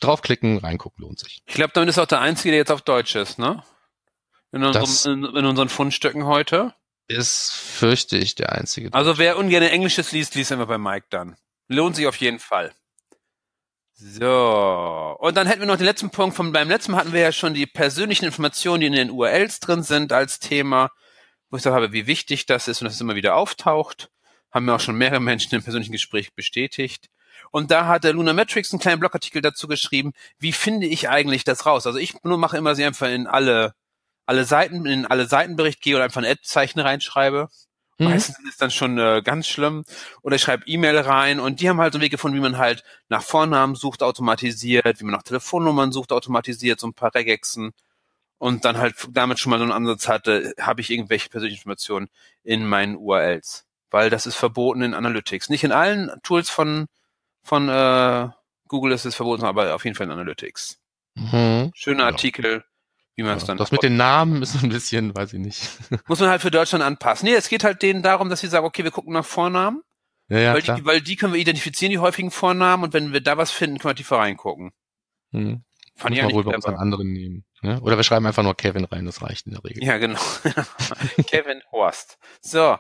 Draufklicken, reingucken lohnt sich. Ich glaube, damit ist auch der einzige, der jetzt auf Deutsch ist, ne? In, unserem, in, in unseren Fundstücken heute. Ist, fürchte ich, der einzige. Also wer ungern Englisches liest, liest immer bei Mike dann. Lohnt sich auf jeden Fall. So, und dann hätten wir noch den letzten Punkt. Von beim letzten hatten wir ja schon die persönlichen Informationen, die in den URLs drin sind, als Thema, wo ich gesagt habe, wie wichtig das ist und dass es immer wieder auftaucht. Haben mir auch schon mehrere Menschen im persönlichen Gespräch bestätigt. Und da hat der Lunametrics einen kleinen Blogartikel dazu geschrieben, wie finde ich eigentlich das raus? Also ich nur mache immer sie einfach in alle, alle Seiten, in alle Seitenbericht gehe oder einfach ein Ad-Zeichen reinschreibe Mhm. Meistens ist dann schon äh, ganz schlimm. Oder ich schreibe E-Mail rein und die haben halt so einen Weg gefunden, wie man halt nach Vornamen sucht, automatisiert, wie man nach Telefonnummern sucht, automatisiert, so ein paar Regexen. Und dann halt damit schon mal so einen Ansatz hatte, habe ich irgendwelche persönlichen Informationen in meinen URLs. Weil das ist verboten in Analytics. Nicht in allen Tools von, von äh, Google ist es verboten, aber auf jeden Fall in Analytics. Mhm. Schöner ja. Artikel, wie man es ja, dann. Das mit den Namen ist ein bisschen, weiß ich nicht. <laughs> Muss man halt für Deutschland anpassen. Nee, es geht halt denen darum, dass sie sagen, okay, wir gucken nach Vornamen. Ja, ja, weil, die, weil die können wir identifizieren, die häufigen Vornamen, und wenn wir da was finden, können wir tiefer reingucken. Hm. Fand ich wohl bei uns einen anderen nehmen. Ne? Oder wir schreiben einfach nur Kevin rein, das reicht in der Regel. Ja, genau. <laughs> Kevin Horst. So.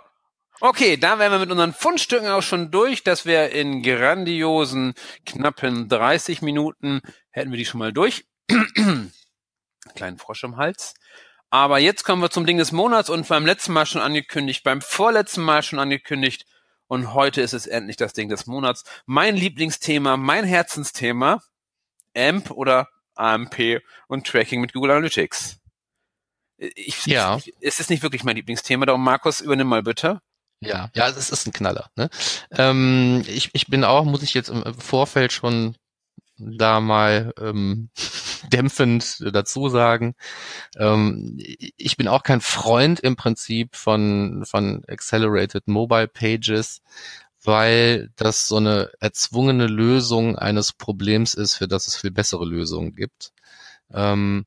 Okay, da wären wir mit unseren Fundstücken auch schon durch. dass wir in grandiosen, knappen 30 Minuten hätten wir die schon mal durch <clears throat> kleinen Frosch im Hals. Aber jetzt kommen wir zum Ding des Monats und beim letzten Mal schon angekündigt, beim vorletzten Mal schon angekündigt und heute ist es endlich das Ding des Monats. Mein Lieblingsthema, mein Herzensthema, AMP oder AMP und Tracking mit Google Analytics. Ich, ja. Ich, es ist nicht wirklich mein Lieblingsthema, darum Markus, übernimm mal bitte. Ja, ja, es ist ein Knaller. Ne? Ähm, ich, ich bin auch, muss ich jetzt im Vorfeld schon da mal ähm, <laughs> dämpfend dazu sagen. Ähm, ich bin auch kein Freund im Prinzip von, von Accelerated Mobile Pages, weil das so eine erzwungene Lösung eines Problems ist, für das es viel bessere Lösungen gibt. Ähm,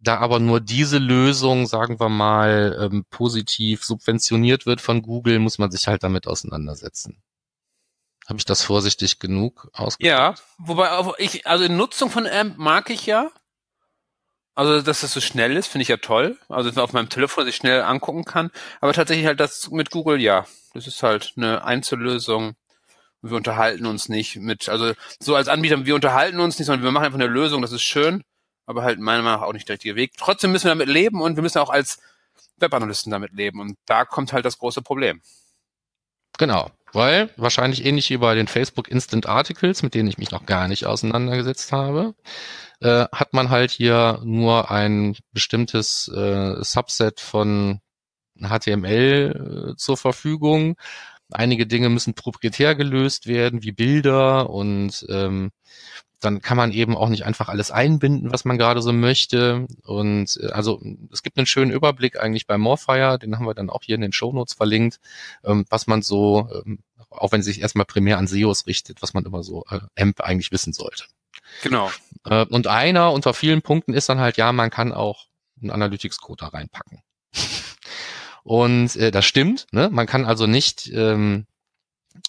da aber nur diese Lösung, sagen wir mal, ähm, positiv subventioniert wird von Google, muss man sich halt damit auseinandersetzen. Habe ich das vorsichtig genug ausgedrückt? Ja, wobei ich, also in Nutzung von AMP mag ich ja. Also, dass das so schnell ist, finde ich ja toll. Also, dass man auf meinem Telefon sich schnell angucken kann. Aber tatsächlich halt das mit Google, ja. Das ist halt eine Einzellösung. Wir unterhalten uns nicht mit, also so als Anbieter, wir unterhalten uns nicht, sondern wir machen einfach eine Lösung, das ist schön, aber halt meiner Meinung nach auch nicht der richtige Weg. Trotzdem müssen wir damit leben und wir müssen auch als Webanalysten damit leben. Und da kommt halt das große Problem. Genau. Weil wahrscheinlich ähnlich wie bei den Facebook Instant Articles, mit denen ich mich noch gar nicht auseinandergesetzt habe, äh, hat man halt hier nur ein bestimmtes äh, Subset von HTML äh, zur Verfügung. Einige Dinge müssen proprietär gelöst werden, wie Bilder und ähm, dann kann man eben auch nicht einfach alles einbinden, was man gerade so möchte. Und äh, also es gibt einen schönen Überblick eigentlich bei Morfire, den haben wir dann auch hier in den Show Notes verlinkt, ähm, was man so, ähm, auch wenn sich erstmal primär an SEOs richtet, was man immer so äh, AMP eigentlich wissen sollte. Genau. Äh, und einer unter vielen Punkten ist dann halt, ja, man kann auch einen Analytics-Code da reinpacken. <laughs> und äh, das stimmt, ne? Man kann also nicht ähm,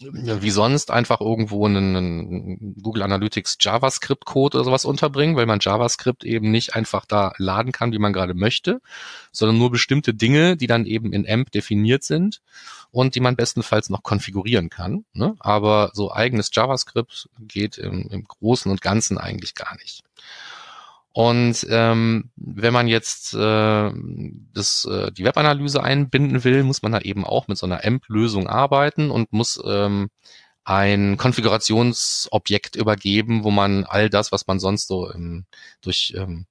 wie sonst einfach irgendwo einen, Google Analytics JavaScript Code oder sowas unterbringen, weil man JavaScript eben nicht einfach da laden kann, wie man gerade möchte, sondern nur bestimmte Dinge, die dann eben in AMP definiert sind und die man bestenfalls noch konfigurieren kann. Ne? Aber so eigenes JavaScript geht im, im Großen und Ganzen eigentlich gar nicht. Und ähm, wenn man jetzt äh, das, äh, die Webanalyse einbinden will, muss man da eben auch mit so einer AMP-Lösung arbeiten und muss ähm, ein Konfigurationsobjekt übergeben, wo man all das, was man sonst so im, durch ähm,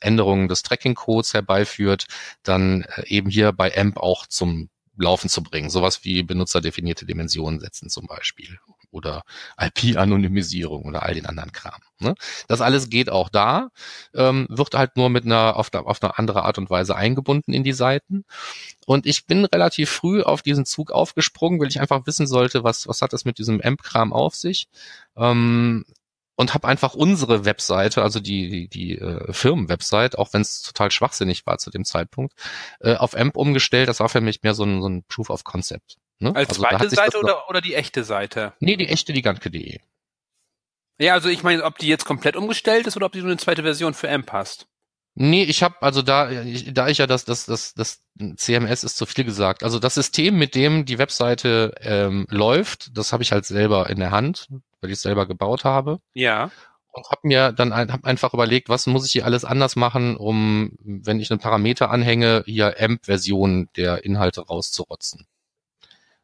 Änderungen des Tracking-Codes herbeiführt, dann äh, eben hier bei AMP auch zum Laufen zu bringen. Sowas wie benutzerdefinierte Dimensionen setzen zum Beispiel oder IP-Anonymisierung oder all den anderen Kram. Ne? Das alles geht auch da, ähm, wird halt nur mit einer auf, der, auf eine andere Art und Weise eingebunden in die Seiten. Und ich bin relativ früh auf diesen Zug aufgesprungen, weil ich einfach wissen sollte, was, was hat das mit diesem AMP-Kram auf sich. Ähm, und habe einfach unsere Webseite, also die, die, die äh, Firmenwebsite, auch wenn es total schwachsinnig war zu dem Zeitpunkt, äh, auf AMP umgestellt. Das war für mich mehr so ein, so ein Proof of Concept. Ne? Als also zweite Seite oder, oder die echte Seite? Nee, die echte, die ganze.de. Ja, also ich meine, ob die jetzt komplett umgestellt ist oder ob die nur eine zweite Version für AMP passt. Nee, ich habe also da ich, da ich ja das das das das CMS ist zu viel gesagt. Also das System, mit dem die Webseite ähm, läuft, das habe ich halt selber in der Hand, weil ich es selber gebaut habe. Ja. Und habe mir dann ein, hab einfach überlegt, was muss ich hier alles anders machen, um, wenn ich einen Parameter anhänge, hier AMP-Versionen der Inhalte rauszurotzen.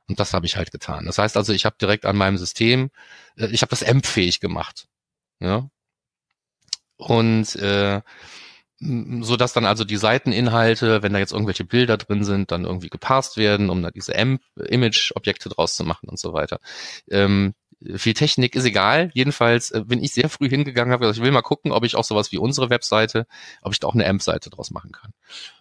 Und das habe ich halt getan. Das heißt also, ich habe direkt an meinem System, äh, ich habe das AMP-fähig gemacht. Ja. Und äh, so dass dann also die Seiteninhalte, wenn da jetzt irgendwelche Bilder drin sind, dann irgendwie geparst werden, um da diese AMP-Image-Objekte draus zu machen und so weiter. Ähm, viel Technik ist egal. Jedenfalls äh, bin ich sehr früh hingegangen, habe gesagt, ich will mal gucken, ob ich auch sowas wie unsere Webseite, ob ich da auch eine AMP-Seite draus machen kann.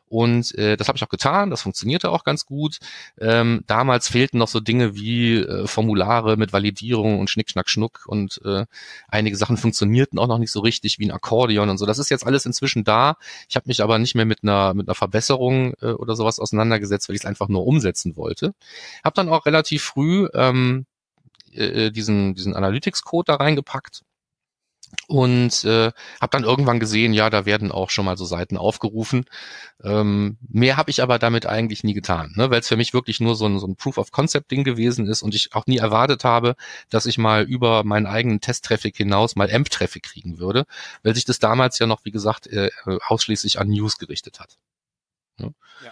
Und äh, das habe ich auch getan, das funktionierte auch ganz gut. Ähm, damals fehlten noch so Dinge wie äh, Formulare mit Validierung und Schnick, Schnack, Schnuck und äh, einige Sachen funktionierten auch noch nicht so richtig wie ein Akkordeon und so. Das ist jetzt alles inzwischen da. Ich habe mich aber nicht mehr mit einer, mit einer Verbesserung äh, oder sowas auseinandergesetzt, weil ich es einfach nur umsetzen wollte. Habe dann auch relativ früh ähm, äh, diesen, diesen Analytics-Code da reingepackt und äh, habe dann irgendwann gesehen, ja, da werden auch schon mal so Seiten aufgerufen. Ähm, mehr habe ich aber damit eigentlich nie getan, ne, weil es für mich wirklich nur so ein, so ein Proof-of-Concept-Ding gewesen ist und ich auch nie erwartet habe, dass ich mal über meinen eigenen Test-Traffic hinaus mal AMP-Traffic kriegen würde, weil sich das damals ja noch, wie gesagt, äh, ausschließlich an News gerichtet hat. Ne? Ja.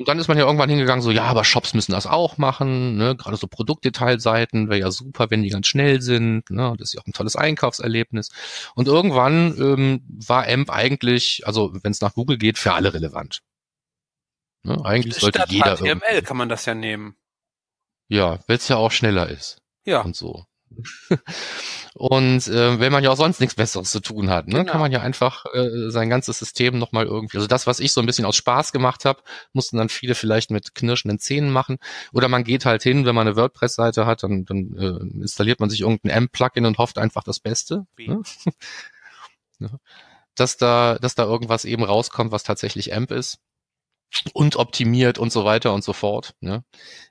Und dann ist man ja irgendwann hingegangen, so, ja, aber Shops müssen das auch machen, ne? gerade so Produktdetailseiten wäre ja super, wenn die ganz schnell sind, ne? das ist ja auch ein tolles Einkaufserlebnis. Und irgendwann ähm, war AMP eigentlich, also wenn es nach Google geht, für alle relevant. Ne? Eigentlich sollte Statt jeder HTML kann man das ja nehmen. Ja, weil es ja auch schneller ist. Ja. Und so. <laughs> Und äh, wenn man ja auch sonst nichts Besseres zu tun hat, ne, genau. kann man ja einfach äh, sein ganzes System nochmal irgendwie. Also das, was ich so ein bisschen aus Spaß gemacht habe, mussten dann viele vielleicht mit knirschenden Zähnen machen. Oder man geht halt hin, wenn man eine WordPress-Seite hat, dann, dann äh, installiert man sich irgendein AMP-Plugin und hofft einfach das Beste. Ne? <laughs> dass da, dass da irgendwas eben rauskommt, was tatsächlich AMP ist und optimiert und so weiter und so fort. Ne?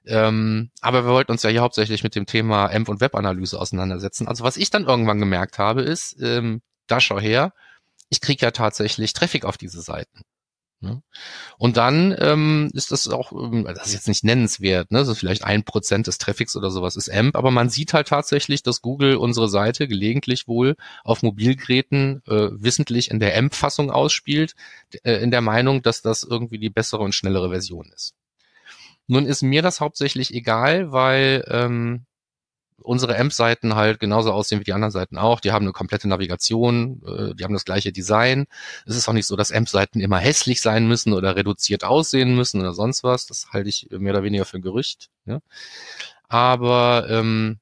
Ähm, aber wir wollten uns ja hier hauptsächlich mit dem Thema AMP und Webanalyse auseinandersetzen. Also was ich dann irgendwann gemerkt habe, ist, ähm, da schau her, ich kriege ja tatsächlich Traffic auf diese Seiten. Ne? Und dann ähm, ist das auch, ähm, das ist jetzt nicht nennenswert, ne? das ist vielleicht ein Prozent des Traffics oder sowas ist AMP, aber man sieht halt tatsächlich, dass Google unsere Seite gelegentlich wohl auf Mobilgeräten äh, wissentlich in der AMP-Fassung ausspielt, äh, in der Meinung, dass das irgendwie die bessere und schnellere Version ist. Nun ist mir das hauptsächlich egal, weil ähm, unsere AMP-Seiten halt genauso aussehen wie die anderen Seiten auch. Die haben eine komplette Navigation, äh, die haben das gleiche Design. Es ist auch nicht so, dass AMP-Seiten immer hässlich sein müssen oder reduziert aussehen müssen oder sonst was. Das halte ich mehr oder weniger für ein Gerücht. Ja. Aber ähm,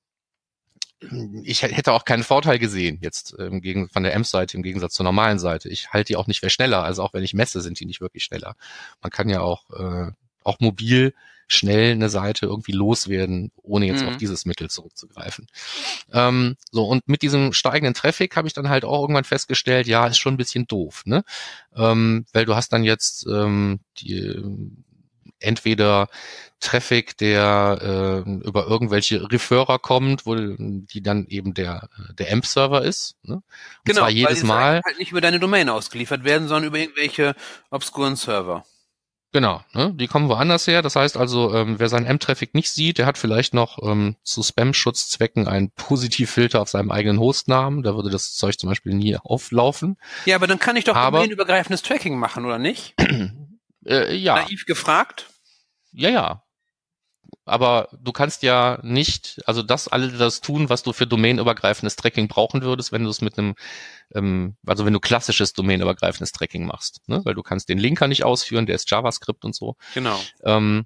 ich hätte auch keinen Vorteil gesehen jetzt ähm, gegen, von der AMP-Seite im Gegensatz zur normalen Seite. Ich halte die auch nicht für schneller. Also auch wenn ich messe, sind die nicht wirklich schneller. Man kann ja auch, äh, auch mobil schnell eine Seite irgendwie loswerden, ohne jetzt mhm. auf dieses Mittel zurückzugreifen. Ähm, so, und mit diesem steigenden Traffic habe ich dann halt auch irgendwann festgestellt, ja, ist schon ein bisschen doof, ne? Ähm, weil du hast dann jetzt ähm, die entweder Traffic, der äh, über irgendwelche Referrer kommt, wo die dann eben der der AMP-Server ist. Ne? Und genau, zwar jedes weil Mal halt nicht über deine Domain ausgeliefert werden, sondern über irgendwelche obskuren Server. Genau, ne? die kommen woanders her. Das heißt also, ähm, wer seinen M-Traffic nicht sieht, der hat vielleicht noch ähm, zu Spam-Schutzzwecken einen <laughs> Positivfilter auf seinem eigenen Hostnamen. Da würde das Zeug zum Beispiel nie <laughs> auflaufen. Ja, aber dann kann ich doch aber, domainübergreifendes Tracking machen, oder nicht? <clears throat> äh, ja. Naiv gefragt? Ja, ja aber du kannst ja nicht, also das alle das tun, was du für domainübergreifendes Tracking brauchen würdest, wenn du es mit einem, ähm, also wenn du klassisches domainübergreifendes Tracking machst, ne? weil du kannst den Linker nicht ausführen, der ist JavaScript und so. Genau. Ähm,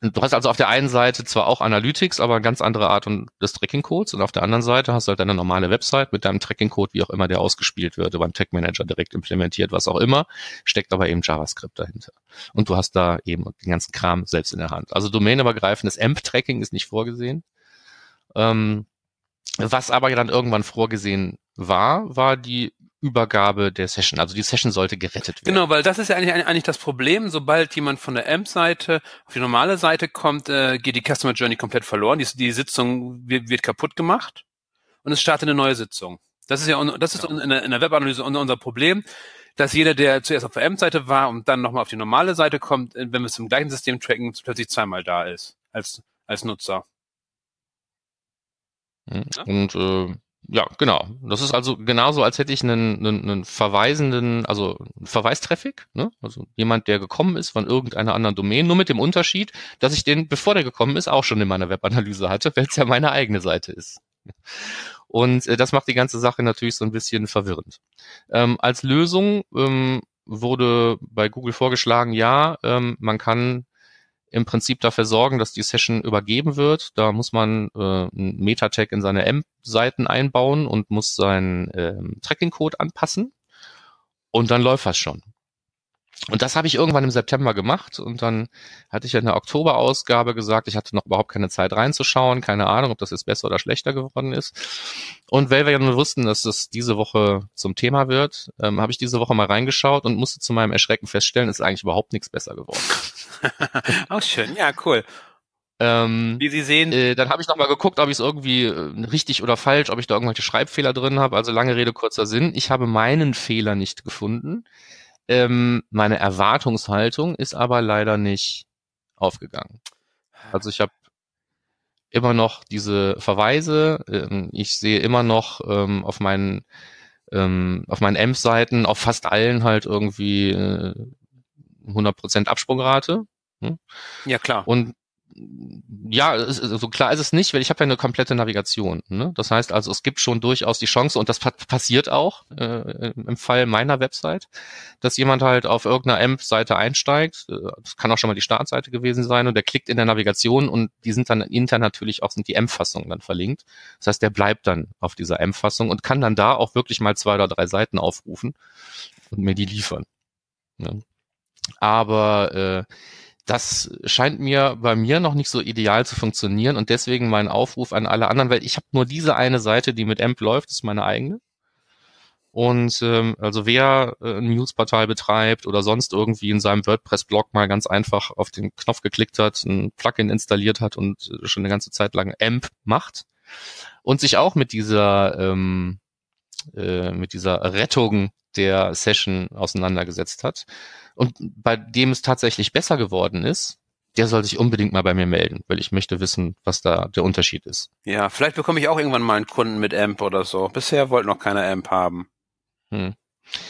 Du hast also auf der einen Seite zwar auch Analytics, aber eine ganz andere Art des Tracking-Codes und auf der anderen Seite hast du halt deine normale Website mit deinem Tracking-Code, wie auch immer der ausgespielt wird, beim Tag Manager direkt implementiert, was auch immer, steckt aber eben JavaScript dahinter. Und du hast da eben den ganzen Kram selbst in der Hand. Also domainübergreifendes AMP-Tracking ist nicht vorgesehen. Ähm, was aber dann irgendwann vorgesehen war, war die Übergabe der Session. Also die Session sollte gerettet werden. Genau, weil das ist ja eigentlich, eigentlich das Problem. Sobald jemand von der AMP-Seite auf die normale Seite kommt, äh, geht die Customer Journey komplett verloren. Die, die Sitzung wird, wird kaputt gemacht und es startet eine neue Sitzung. Das ist ja, das ist ja. in, der, in der Webanalyse unser Problem, dass jeder, der zuerst auf der AMP-Seite war und dann nochmal auf die normale Seite kommt, wenn wir es im gleichen System tracken, plötzlich zweimal da ist als, als Nutzer. Hm. Und äh, ja, genau. Das ist also genauso, als hätte ich einen, einen, einen verweisenden, also Verweistraffic, ne? also jemand, der gekommen ist von irgendeiner anderen Domain, nur mit dem Unterschied, dass ich den, bevor der gekommen ist, auch schon in meiner Webanalyse hatte, weil es ja meine eigene Seite ist. Und äh, das macht die ganze Sache natürlich so ein bisschen verwirrend. Ähm, als Lösung ähm, wurde bei Google vorgeschlagen, ja, ähm, man kann im Prinzip dafür sorgen, dass die Session übergeben wird. Da muss man äh, einen Meta-Tag in seine AMP-Seiten einbauen und muss seinen ähm, Tracking-Code anpassen. Und dann läuft das schon. Und das habe ich irgendwann im September gemacht und dann hatte ich ja in der Oktoberausgabe gesagt, ich hatte noch überhaupt keine Zeit reinzuschauen, keine Ahnung, ob das jetzt besser oder schlechter geworden ist. Und weil wir ja nur wussten, dass es diese Woche zum Thema wird, ähm, habe ich diese Woche mal reingeschaut und musste zu meinem Erschrecken feststellen, es ist eigentlich überhaupt nichts besser geworden. <laughs> Auch schön, ja, cool. Ähm, Wie Sie sehen. Äh, dann habe ich nochmal geguckt, ob ich es irgendwie äh, richtig oder falsch, ob ich da irgendwelche Schreibfehler drin habe. Also lange Rede, kurzer Sinn. Ich habe meinen Fehler nicht gefunden. Ähm, meine Erwartungshaltung ist aber leider nicht aufgegangen. Also ich habe immer noch diese Verweise. Ähm, ich sehe immer noch ähm, auf meinen ähm, auf meinen AMP-Seiten, auf fast allen halt irgendwie äh, 100% Absprungrate. Hm? Ja, klar. Und ja, so klar ist es nicht, weil ich habe ja eine komplette Navigation. Ne? Das heißt also, es gibt schon durchaus die Chance, und das passiert auch äh, im Fall meiner Website, dass jemand halt auf irgendeiner AMP-Seite einsteigt. Äh, das kann auch schon mal die Startseite gewesen sein und der klickt in der Navigation und die sind dann intern natürlich auch, sind die AMP-Fassungen dann verlinkt. Das heißt, der bleibt dann auf dieser AMP-Fassung und kann dann da auch wirklich mal zwei oder drei Seiten aufrufen und mir die liefern. Ne? Aber äh, das scheint mir bei mir noch nicht so ideal zu funktionieren und deswegen mein Aufruf an alle anderen, weil ich habe nur diese eine Seite, die mit AMP läuft, ist meine eigene. Und ähm, also wer äh, ein Newsportal betreibt oder sonst irgendwie in seinem WordPress-Blog mal ganz einfach auf den Knopf geklickt hat, ein Plugin installiert hat und schon eine ganze Zeit lang AMP macht und sich auch mit dieser ähm, äh, mit dieser Rettung der Session auseinandergesetzt hat, und bei dem es tatsächlich besser geworden ist, der soll sich unbedingt mal bei mir melden, weil ich möchte wissen, was da der Unterschied ist. Ja, vielleicht bekomme ich auch irgendwann mal einen Kunden mit AMP oder so. Bisher wollte noch keiner AMP haben. Hm.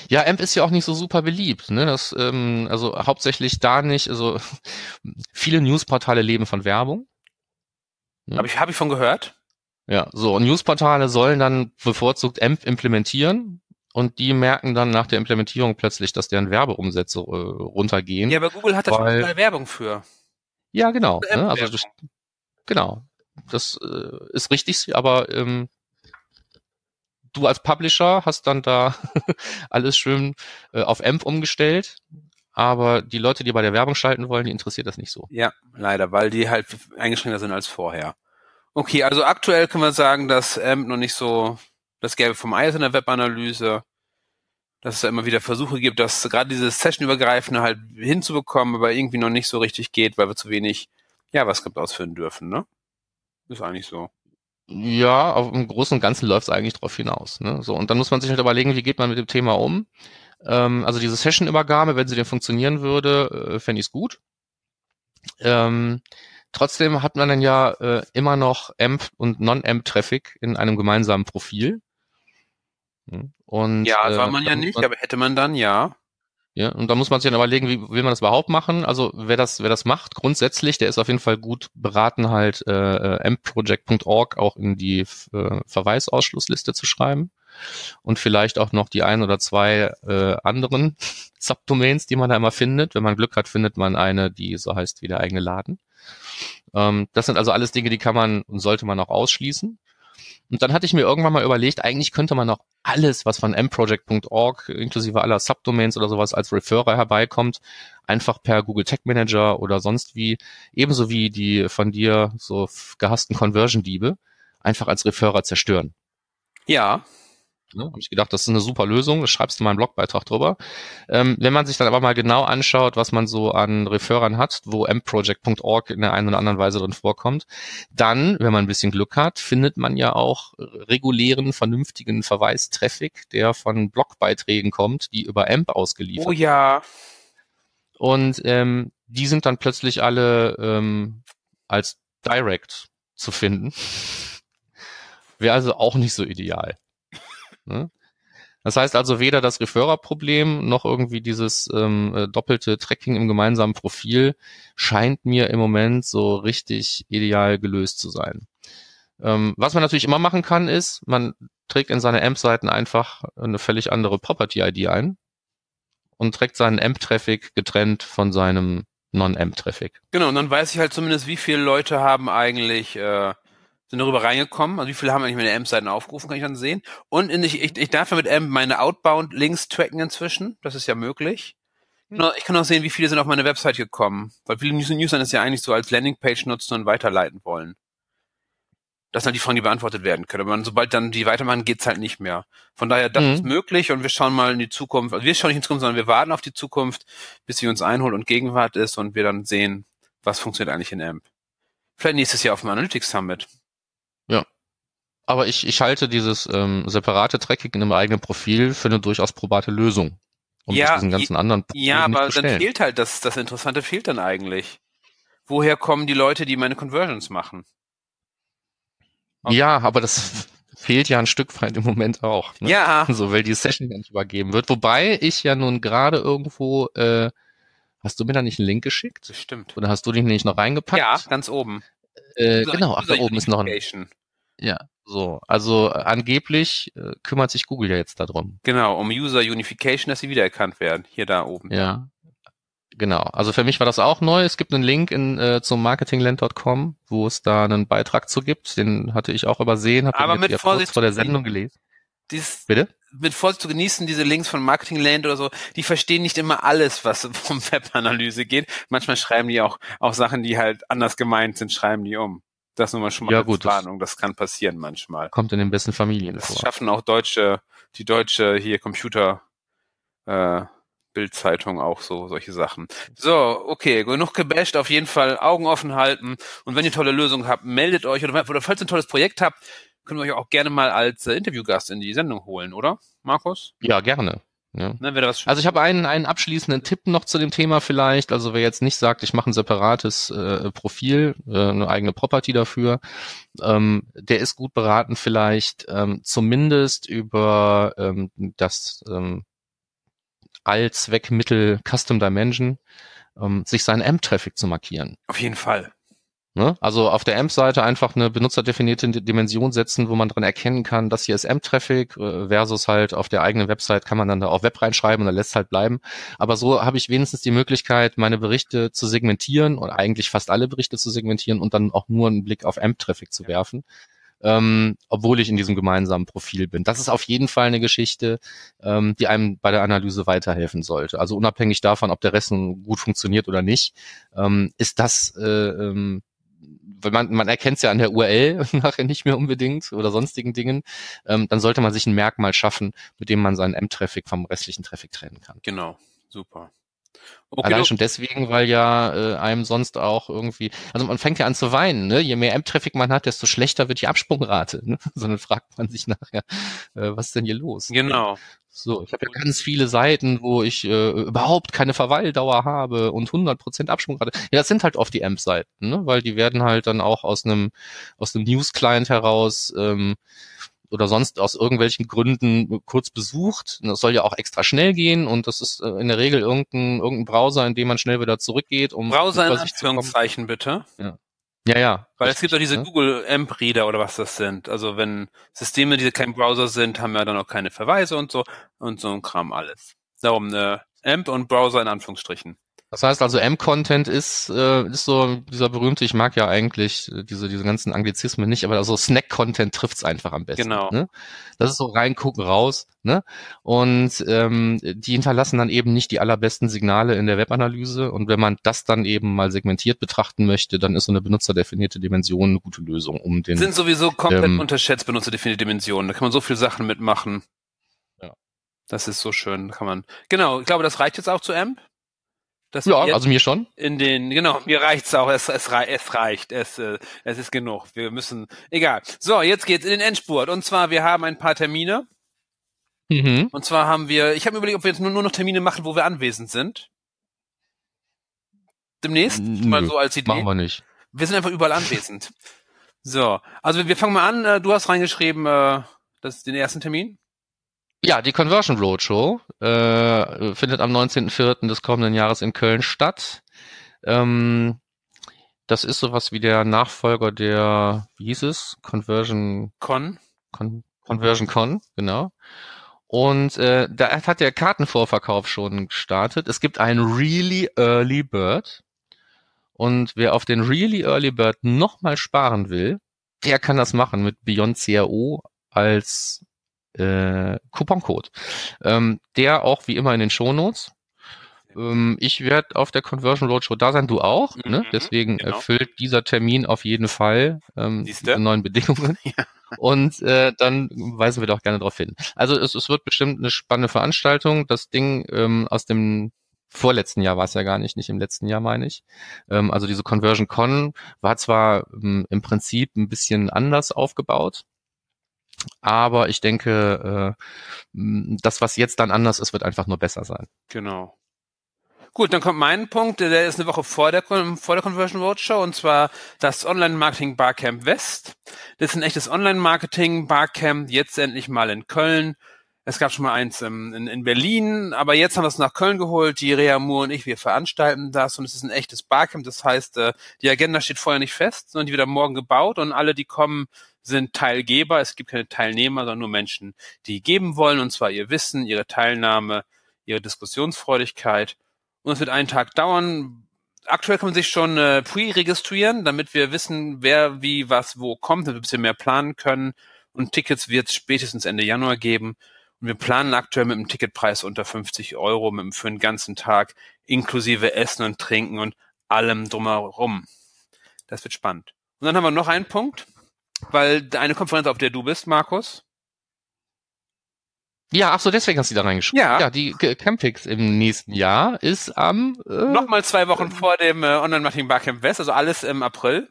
Ja, AMP ist ja auch nicht so super beliebt. Ne? Das, ähm, also hauptsächlich da nicht. Also <laughs> viele Newsportale leben von Werbung. Ja. Habe ich, hab ich von gehört. Ja, so und Newsportale sollen dann bevorzugt AMP implementieren und die merken dann nach der Implementierung plötzlich, dass deren Werbeumsätze äh, runtergehen. Ja, aber Google hat da schon Werbung für. Ja, genau. Ne? Also das, genau. Das äh, ist richtig, aber ähm, du als Publisher hast dann da <laughs> alles schön äh, auf AMP umgestellt. Aber die Leute, die bei der Werbung schalten wollen, die interessiert das nicht so. Ja, leider, weil die halt eingeschränkter sind als vorher. Okay, also aktuell können wir sagen, dass AMP noch nicht so das Gelbe vom Ei ist in der Webanalyse. Dass es da immer wieder Versuche gibt, das gerade dieses Session-übergreifende halt hinzubekommen, aber irgendwie noch nicht so richtig geht, weil wir zu wenig JavaScript ausführen dürfen, ne? Ist eigentlich so. Ja, auf im Großen und Ganzen läuft es eigentlich drauf hinaus. Ne? So, und dann muss man sich halt überlegen, wie geht man mit dem Thema um. Ähm, also diese Session-Übergabe, wenn sie denn funktionieren würde, äh, fände ich es gut. Ähm, trotzdem hat man dann ja äh, immer noch AMP und Non-AMP-Traffic in einem gemeinsamen Profil. Hm, und, ja, soll man äh, ja nicht, man, aber hätte man dann ja. Ja, und da muss man sich dann überlegen, wie will man das überhaupt machen? Also wer das, wer das macht, grundsätzlich, der ist auf jeden Fall gut beraten, halt äh, mproject.org auch in die äh, Verweisausschlussliste zu schreiben und vielleicht auch noch die ein oder zwei äh, anderen <laughs> Subdomains, die man da immer findet. Wenn man Glück hat, findet man eine, die so heißt wie der eigene Laden. Ähm, das sind also alles Dinge, die kann man und sollte man auch ausschließen. Und dann hatte ich mir irgendwann mal überlegt, eigentlich könnte man auch alles, was von mproject.org inklusive aller Subdomains oder sowas als Referrer herbeikommt, einfach per Google Tag Manager oder sonst wie, ebenso wie die von dir so gehassten Conversion-Diebe, einfach als Referrer zerstören. Ja, Ne? Habe ich gedacht, das ist eine super Lösung, das schreibst du mal einen Blogbeitrag drüber. Ähm, wenn man sich dann aber mal genau anschaut, was man so an Referern hat, wo mproject.org in der einen oder anderen Weise drin vorkommt, dann, wenn man ein bisschen Glück hat, findet man ja auch regulären, vernünftigen Verweistraffic, der von Blogbeiträgen kommt, die über AMP ausgeliefert Oh ja. Und ähm, die sind dann plötzlich alle ähm, als Direct zu finden. Wäre also auch nicht so ideal. Ne? Das heißt also weder das Referrer-Problem noch irgendwie dieses ähm, äh, doppelte Tracking im gemeinsamen Profil scheint mir im Moment so richtig ideal gelöst zu sein. Ähm, was man natürlich immer machen kann, ist, man trägt in seine AMP-Seiten einfach eine völlig andere Property-ID ein und trägt seinen AMP-Traffic getrennt von seinem Non-AMP-Traffic. Genau, und dann weiß ich halt zumindest, wie viele Leute haben eigentlich äh, sind darüber reingekommen. Also wie viele haben eigentlich meine AMP-Seiten aufgerufen, kann ich dann sehen. Und ich, ich, ich darf ja mit AMP meine Outbound-Links tracken inzwischen. Das ist ja möglich. Hm. Ich kann auch sehen, wie viele sind auf meine Website gekommen. Weil viele User das ja eigentlich so als Landingpage nutzen und weiterleiten wollen. Das sind halt die Fragen, die beantwortet werden können. Aber sobald dann die weitermachen, geht's halt nicht mehr. Von daher, das mhm. ist möglich und wir schauen mal in die Zukunft. Also wir schauen nicht in die Zukunft, sondern wir warten auf die Zukunft, bis sie uns einholt und Gegenwart ist und wir dann sehen, was funktioniert eigentlich in AMP. Vielleicht nächstes Jahr auf dem Analytics Summit. Aber ich, ich halte dieses ähm, separate Tracking in einem eigenen Profil für eine durchaus probate Lösung. Um ja, diesen ganzen anderen ja, aber dann fehlt halt das, das Interessante fehlt dann eigentlich. Woher kommen die Leute, die meine Conversions machen? Okay. Ja, aber das <laughs> fehlt ja ein Stück weit im Moment auch. Ne? Ja. <laughs> So, weil die Session ja nicht übergeben wird. Wobei ich ja nun gerade irgendwo, äh, hast du mir da nicht einen Link geschickt? Das stimmt. Oder hast du den nicht noch reingepackt? Ja, ganz oben. Äh, genau, ach, da oben ist noch ein. Ja, so. Also äh, angeblich äh, kümmert sich Google ja jetzt darum. Genau, um User Unification, dass sie wiedererkannt werden. Hier da oben. Ja. Genau. Also für mich war das auch neu. Es gibt einen Link in, äh, zum marketingland.com, wo es da einen Beitrag zu gibt. Den hatte ich auch übersehen, habe Aber mit Vorsicht vor der Sendung gelesen. Dies, Bitte? Mit Vorsicht zu genießen, diese Links von Marketingland oder so, die verstehen nicht immer alles, was <laughs> vom Webanalyse geht. Manchmal schreiben die auch, auch Sachen, die halt anders gemeint sind, schreiben die um. Das nur mal schon mal ja, gut, Warnung, das, das kann passieren manchmal. Kommt in den besten Familien das vor. schaffen auch deutsche, die deutsche hier Computer äh, Bildzeitung auch so solche Sachen. So, okay, genug gebasht, auf jeden Fall Augen offen halten und wenn ihr tolle Lösungen habt, meldet euch oder, oder falls ihr ein tolles Projekt habt, können wir euch auch gerne mal als äh, Interviewgast in die Sendung holen, oder? Markus? Ja, gerne. Ja. Ne, also ich habe einen, einen abschließenden Tipp noch zu dem Thema vielleicht. Also wer jetzt nicht sagt, ich mache ein separates äh, Profil, äh, eine eigene Property dafür, ähm, der ist gut beraten vielleicht ähm, zumindest über ähm, das ähm, Allzweckmittel Custom Dimension, ähm, sich seinen AMP-Traffic zu markieren. Auf jeden Fall. Ne? Also auf der AMP-Seite einfach eine benutzerdefinierte Dimension setzen, wo man dran erkennen kann, das hier ist AMP-Traffic äh, versus halt auf der eigenen Website kann man dann da auch Web reinschreiben und dann lässt halt bleiben. Aber so habe ich wenigstens die Möglichkeit, meine Berichte zu segmentieren und eigentlich fast alle Berichte zu segmentieren und dann auch nur einen Blick auf AMP-Traffic zu werfen. Ähm, obwohl ich in diesem gemeinsamen Profil bin. Das ist auf jeden Fall eine Geschichte, ähm, die einem bei der Analyse weiterhelfen sollte. Also unabhängig davon, ob der Rest nun gut funktioniert oder nicht, ähm, ist das äh, ähm, weil man, man erkennt es ja an der URL <laughs> nachher nicht mehr unbedingt oder sonstigen Dingen, ähm, dann sollte man sich ein Merkmal schaffen, mit dem man seinen M-Traffic vom restlichen Traffic trennen kann. Genau, super. Okay, Allein schon deswegen, weil ja äh, einem sonst auch irgendwie, also man fängt ja an zu weinen, ne? Je mehr M-Traffic man hat, desto schlechter wird die Absprungrate. Ne? <laughs> Sondern fragt man sich nachher, äh, was ist denn hier los? Genau. So, ich habe ja ganz viele Seiten, wo ich äh, überhaupt keine Verweildauer habe und 100% Absprungrate. Ja, das sind halt oft die AMP-Seiten, ne? weil die werden halt dann auch aus einem aus einem News-Client heraus ähm, oder sonst aus irgendwelchen Gründen kurz besucht. Das soll ja auch extra schnell gehen und das ist äh, in der Regel irgendein, irgendein Browser, in dem man schnell wieder zurückgeht. Um Browser in Anführungszeichen bitte. Ja. Ja, ja. Weil es gibt auch diese ne? Google AMP Reader oder was das sind. Also wenn Systeme, die kein Browser sind, haben ja dann auch keine Verweise und so und so ein Kram alles. Darum äh, AMP und Browser in Anführungsstrichen. Das heißt also, M-Content ist, äh, ist so dieser berühmte, ich mag ja eigentlich äh, diese, diese ganzen Anglizismen nicht, aber also Snack-Content trifft's einfach am besten. Genau. Ne? Das ist so reingucken, raus. Ne? Und ähm, die hinterlassen dann eben nicht die allerbesten Signale in der Webanalyse. Und wenn man das dann eben mal segmentiert betrachten möchte, dann ist so eine benutzerdefinierte Dimension eine gute Lösung, um den. Sind sowieso komplett ähm, unterschätzt benutzerdefinierte Dimensionen. Da kann man so viel Sachen mitmachen. Ja. Das ist so schön, kann man. Genau, ich glaube, das reicht jetzt auch zu AMP. Das ja, also mir schon. In den, genau, mir reicht's auch. Es, es, es reicht. Es, äh, es ist genug. Wir müssen, egal. So, jetzt geht's in den Endspurt. Und zwar, wir haben ein paar Termine. Mhm. Und zwar haben wir, ich habe mir überlegt, ob wir jetzt nur, nur noch Termine machen, wo wir anwesend sind. Demnächst, Nö, mal so als Idee. Machen wir nicht. Wir sind einfach überall anwesend. So, also wir fangen mal an. Äh, du hast reingeschrieben, äh, das ist den ersten Termin. Ja, die Conversion Roadshow äh, findet am 19.04. des kommenden Jahres in Köln statt. Ähm, das ist sowas wie der Nachfolger der, wie hieß es? Conversion Con. Con Conversion Con, genau. Und äh, da hat der Kartenvorverkauf schon gestartet. Es gibt einen Really Early Bird. Und wer auf den Really Early Bird nochmal sparen will, der kann das machen mit Beyond CRO als äh, Couponcode. Ähm, der auch wie immer in den Shownotes. Ähm, ich werde auf der Conversion Roadshow da sein, du auch. Ne? Mhm, ne? Deswegen genau. erfüllt dieser Termin auf jeden Fall ähm, diese neuen Bedingungen. <laughs> ja. Und äh, dann weisen wir doch gerne darauf hin. Also es, es wird bestimmt eine spannende Veranstaltung. Das Ding ähm, aus dem vorletzten Jahr war es ja gar nicht, nicht im letzten Jahr meine ich. Ähm, also diese Conversion Con war zwar ähm, im Prinzip ein bisschen anders aufgebaut, aber ich denke, äh, das, was jetzt dann anders ist, wird einfach nur besser sein. Genau. Gut, dann kommt mein Punkt, der ist eine Woche vor der, vor der Conversion Roadshow und zwar das Online-Marketing Barcamp West. Das ist ein echtes Online-Marketing Barcamp, jetzt endlich mal in Köln. Es gab schon mal eins in, in, in Berlin, aber jetzt haben wir es nach Köln geholt. Die Rea Moore und ich, wir veranstalten das und es ist ein echtes Barcamp. Das heißt, äh, die Agenda steht vorher nicht fest, sondern die wird am Morgen gebaut und alle, die kommen, sind Teilgeber. Es gibt keine Teilnehmer, sondern nur Menschen, die geben wollen, und zwar ihr Wissen, ihre Teilnahme, ihre Diskussionsfreudigkeit. Und es wird einen Tag dauern. Aktuell kann man sich schon äh, pre-registrieren, damit wir wissen, wer wie was wo kommt, damit wir ein bisschen mehr planen können. Und Tickets wird es spätestens Ende Januar geben. Und wir planen aktuell mit einem Ticketpreis unter 50 Euro mit, für einen ganzen Tag, inklusive Essen und Trinken und allem drumherum. Das wird spannend. Und dann haben wir noch einen Punkt weil eine Konferenz, auf der du bist, Markus. Ja, ach so, deswegen hast du da reingeschrieben. Ja. ja, die Campix im nächsten Jahr ist am äh, nochmal zwei Wochen vor dem äh, Online Marketing Barcamp West, also alles im April.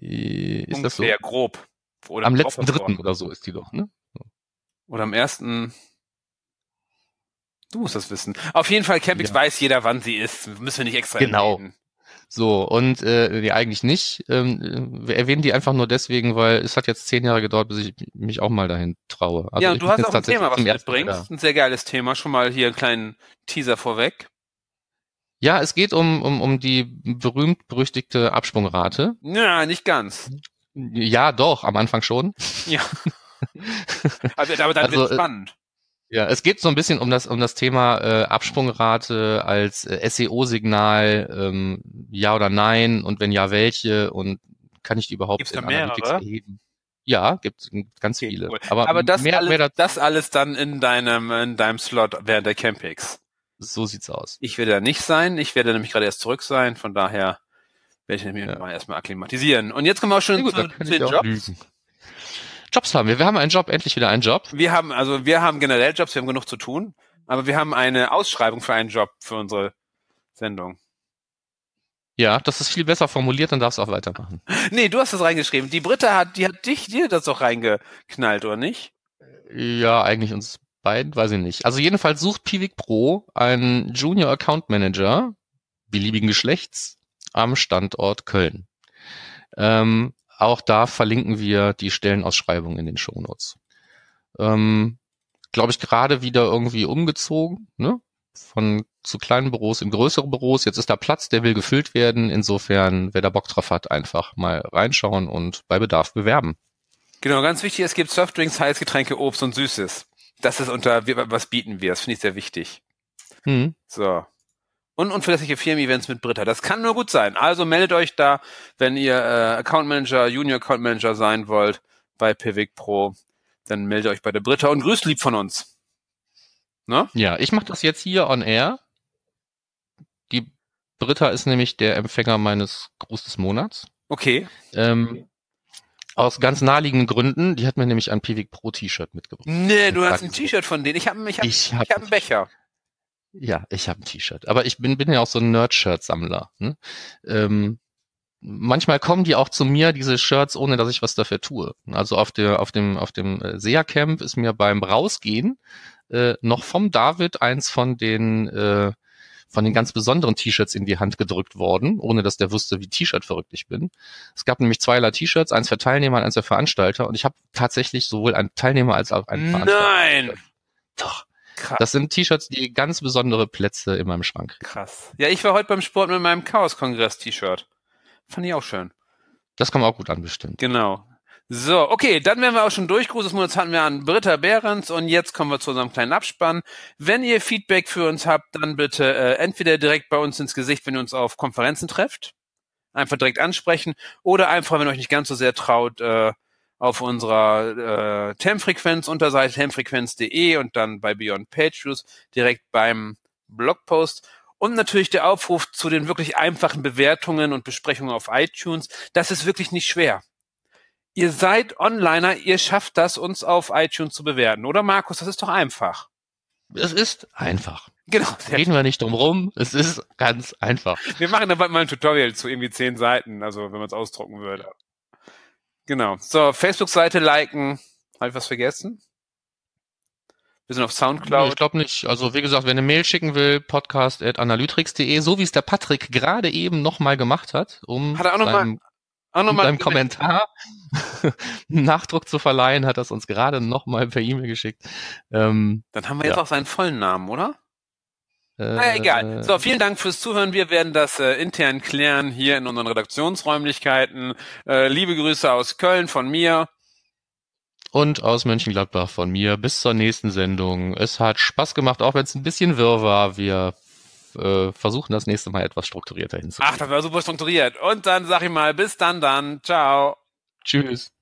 Äh, ist das so? Sehr grob. Oder am letzten dritten oder so ist die doch, ne? Oder am ersten. Du musst das wissen. Auf jeden Fall, Campix ja. weiß jeder, wann sie ist. Müssen wir nicht extra Genau. Reden. So, und äh, nee, eigentlich nicht. Ähm, wir erwähnen die einfach nur deswegen, weil es hat jetzt zehn Jahre gedauert, bis ich mich auch mal dahin traue. Also ja, und du hast auch ein Thema, was du mitbringst. Ein sehr geiles Thema. Schon mal hier einen kleinen Teaser vorweg. Ja, es geht um, um, um die berühmt-berüchtigte Absprungrate. Ja, nicht ganz. Ja, doch, am Anfang schon. Ja. <laughs> Also, aber dann also, wird äh, spannend. Ja, es geht so ein bisschen um das um das Thema äh, Absprungrate als äh, SEO-Signal, ähm, ja oder nein und wenn ja, welche und kann ich die überhaupt Gibt's in Analytics erheben? Ja, gibt ganz okay, viele. Cool. Aber, Aber das, mehr, alles, mehr das alles dann in deinem in deinem Slot während der Campings. So sieht's aus. Ich werde da nicht sein. Ich werde nämlich gerade erst zurück sein. Von daher werde ich nämlich ja. mal erstmal akklimatisieren. Und jetzt kommen wir auch schon ja, gut, zu, zu den Jobs. Lügen. Jobs haben wir. Wir haben einen Job, endlich wieder einen Job. Wir haben, also wir haben generell Jobs, wir haben genug zu tun, aber wir haben eine Ausschreibung für einen Job für unsere Sendung. Ja, das ist viel besser formuliert, dann darfst du auch weitermachen. <laughs> Nee, du hast das reingeschrieben. Die Britta hat, die hat dich, dir das doch reingeknallt, oder nicht? Ja, eigentlich uns beiden, weiß ich nicht. Also jedenfalls sucht Pivik Pro einen Junior Account Manager beliebigen Geschlechts am Standort Köln. Ähm, auch da verlinken wir die Stellenausschreibung in den Shownotes. Ähm, Glaube ich, gerade wieder irgendwie umgezogen, ne? Von zu kleinen Büros in größere Büros. Jetzt ist da Platz, der will gefüllt werden. Insofern, wer da Bock drauf hat, einfach mal reinschauen und bei Bedarf bewerben. Genau, ganz wichtig, es gibt Softdrinks, Heißgetränke, Obst und Süßes. Das ist unter, was bieten wir? Das finde ich sehr wichtig. Mhm. So und unverlässliche Firmen-Events mit Britta. Das kann nur gut sein. Also meldet euch da, wenn ihr äh, Account Manager, Junior Account Manager sein wollt bei Pivik Pro. Dann meldet euch bei der Britta und grüßt lieb von uns. Ne? Ja, ich mache das jetzt hier on air. Die Britta ist nämlich der Empfänger meines Gruß des Monats. Okay. Ähm, aus ganz naheliegenden Gründen. Die hat mir nämlich ein Pivik Pro T-Shirt mitgebracht. Nee, du hast ein T-Shirt von denen. Ich habe ich hab, ich hab, ich hab einen Becher. Ja, ich habe ein T-Shirt. Aber ich bin, bin ja auch so ein Nerd-Shirt-Sammler. Ne? Ähm, manchmal kommen die auch zu mir, diese Shirts, ohne dass ich was dafür tue. Also auf, der, auf dem, auf dem äh, SEA-Camp ist mir beim Rausgehen äh, noch vom David eins von den äh, von den ganz besonderen T-Shirts in die Hand gedrückt worden, ohne dass der wusste, wie T-Shirt verrückt ich bin. Es gab nämlich zweierlei T-Shirts, eins für Teilnehmer und eins für Veranstalter und ich habe tatsächlich sowohl einen Teilnehmer als auch einen Veranstalter. Nein! Doch. Krass. Das sind T-Shirts, die ganz besondere Plätze in meinem Schrank. Krass. Ja, ich war heute beim Sport mit meinem Chaos-Kongress-T-Shirt. Fand ich auch schön. Das kommt auch gut an, bestimmt. Genau. So, okay, dann wären wir auch schon durch. Großes Monats hatten wir an Britta Behrens und jetzt kommen wir zu unserem kleinen Abspann. Wenn ihr Feedback für uns habt, dann bitte äh, entweder direkt bei uns ins Gesicht, wenn ihr uns auf Konferenzen trefft, einfach direkt ansprechen oder einfach, wenn ihr euch nicht ganz so sehr traut, äh, auf unserer äh, Temfrequenz-Unterseite temfrequenz.de und dann bei Beyond Page Views direkt beim Blogpost. Und natürlich der Aufruf zu den wirklich einfachen Bewertungen und Besprechungen auf iTunes. Das ist wirklich nicht schwer. Ihr seid Onliner, ihr schafft das, uns auf iTunes zu bewerten, oder Markus? Das ist doch einfach. Es ist einfach. Genau. Reden wir nicht drum rum. Es ist ganz einfach. Wir machen da bald mal ein Tutorial zu irgendwie zehn Seiten, also wenn man es ausdrucken würde. Genau. So, Facebook-Seite liken. Habe ich was vergessen? Wir sind auf Soundcloud. Ich glaube nicht. Also wie gesagt, wenn eine Mail schicken will, podcast.analytrix.de, so wie es der Patrick gerade eben nochmal gemacht hat, um hat er auch noch seinem, mal, auch noch mal seinem Kommentar <laughs> Nachdruck zu verleihen, hat das uns gerade nochmal per E-Mail geschickt. Ähm, Dann haben wir jetzt ja. auch seinen vollen Namen, oder? Naja, egal. So, vielen Dank fürs Zuhören. Wir werden das äh, intern klären hier in unseren Redaktionsräumlichkeiten. Äh, liebe Grüße aus Köln von mir. Und aus Mönchengladbach von mir. Bis zur nächsten Sendung. Es hat Spaß gemacht, auch wenn es ein bisschen wirr war. Wir äh, versuchen das nächste Mal etwas strukturierter hinzukriegen. Ach, das war super strukturiert. Und dann sag ich mal, bis dann dann. Ciao. Tschüss.